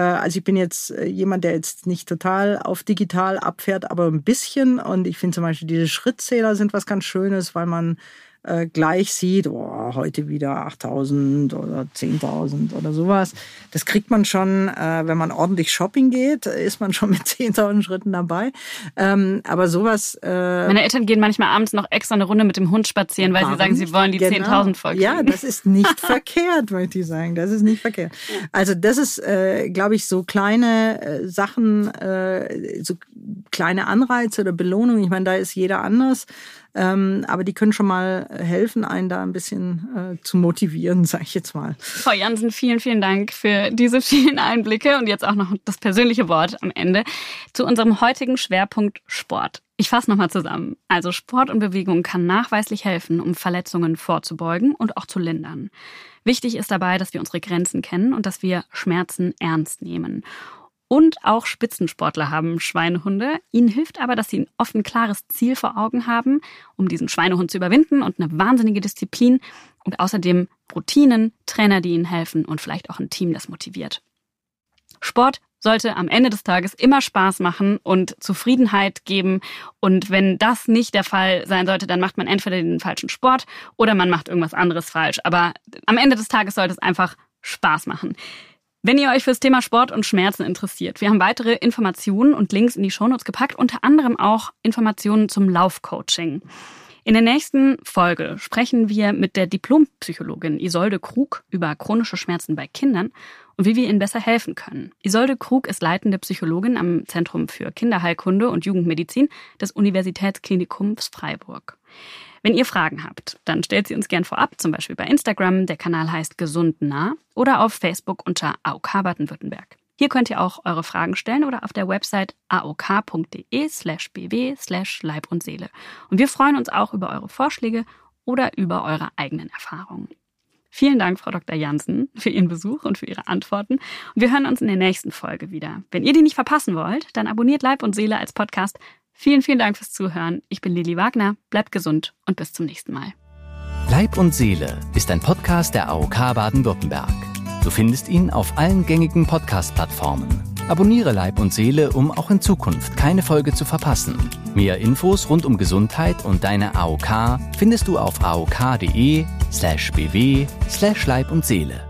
Speaker 3: also ich bin jetzt äh, jemand, der jetzt nicht total auf digital abfährt, aber ein bisschen. Und ich finde zum Beispiel diese Schrittzähler sind was ganz Schönes, weil man äh, gleich sieht, oh, heute wieder 8000 oder 10.000 oder sowas. Das kriegt man schon, äh, wenn man ordentlich shopping geht, ist man schon mit (laughs) 10.000 Schritten dabei. Ähm, aber sowas.
Speaker 2: Äh, Meine Eltern gehen manchmal abends noch extra eine Runde mit dem Hund spazieren, weil sie sagen, sie wollen die genau. 10.000 voll
Speaker 3: Ja, das ist nicht (laughs) verkehrt, möchte ich sagen. Das ist nicht verkehrt. Also das ist, äh, glaube ich, so kleine äh, Sachen, äh, so kleine Anreize oder Belohnungen. Ich meine, da ist jeder anders. Ähm, aber die können schon mal helfen, einen da ein bisschen äh, zu motivieren, (laughs) sage ich jetzt mal.
Speaker 2: Frau Jansen, vielen, vielen Dank für diese (laughs) vielen Einblicke und jetzt auch noch das persönliche Wort am Ende zu unserem heutigen Schwerpunkt Sport. Ich fasse nochmal zusammen. Also Sport und Bewegung kann nachweislich helfen, um Verletzungen vorzubeugen und auch zu lindern. Wichtig ist dabei, dass wir unsere Grenzen kennen und dass wir Schmerzen ernst nehmen. Und auch Spitzensportler haben Schweinehunde. Ihnen hilft aber, dass sie ein offen klares Ziel vor Augen haben, um diesen Schweinehund zu überwinden und eine wahnsinnige Disziplin und außerdem Routinen, Trainer, die ihnen helfen und vielleicht auch ein Team, das motiviert. Sport sollte am Ende des Tages immer Spaß machen und Zufriedenheit geben. Und wenn das nicht der Fall sein sollte, dann macht man entweder den falschen Sport oder man macht irgendwas anderes falsch. Aber am Ende des Tages sollte es einfach Spaß machen. Wenn ihr euch fürs Thema Sport und Schmerzen interessiert, wir haben weitere Informationen und Links in die Shownotes gepackt, unter anderem auch Informationen zum Laufcoaching. In der nächsten Folge sprechen wir mit der Diplompsychologin Isolde Krug über chronische Schmerzen bei Kindern und wie wir ihnen besser helfen können. Isolde Krug ist leitende Psychologin am Zentrum für Kinderheilkunde und Jugendmedizin des Universitätsklinikums Freiburg. Wenn ihr Fragen habt, dann stellt sie uns gern vorab, zum Beispiel bei Instagram, der Kanal heißt Gesund nah, oder auf Facebook unter AOK Baden-Württemberg. Hier könnt ihr auch eure Fragen stellen oder auf der Website aok.de slash bw slash Leib und Seele. Und wir freuen uns auch über eure Vorschläge oder über eure eigenen Erfahrungen. Vielen Dank, Frau Dr. Jansen, für Ihren Besuch und für Ihre Antworten. Und wir hören uns in der nächsten Folge wieder. Wenn ihr die nicht verpassen wollt, dann abonniert Leib und Seele als Podcast Vielen, vielen Dank fürs Zuhören. Ich bin Lili Wagner. Bleibt gesund und bis zum nächsten Mal.
Speaker 1: Leib und Seele ist ein Podcast der AOK Baden-Württemberg. Du findest ihn auf allen gängigen Podcast-Plattformen. Abonniere Leib und Seele, um auch in Zukunft keine Folge zu verpassen. Mehr Infos rund um Gesundheit und deine AOK findest du auf aok.de slash bw slash Leib und Seele.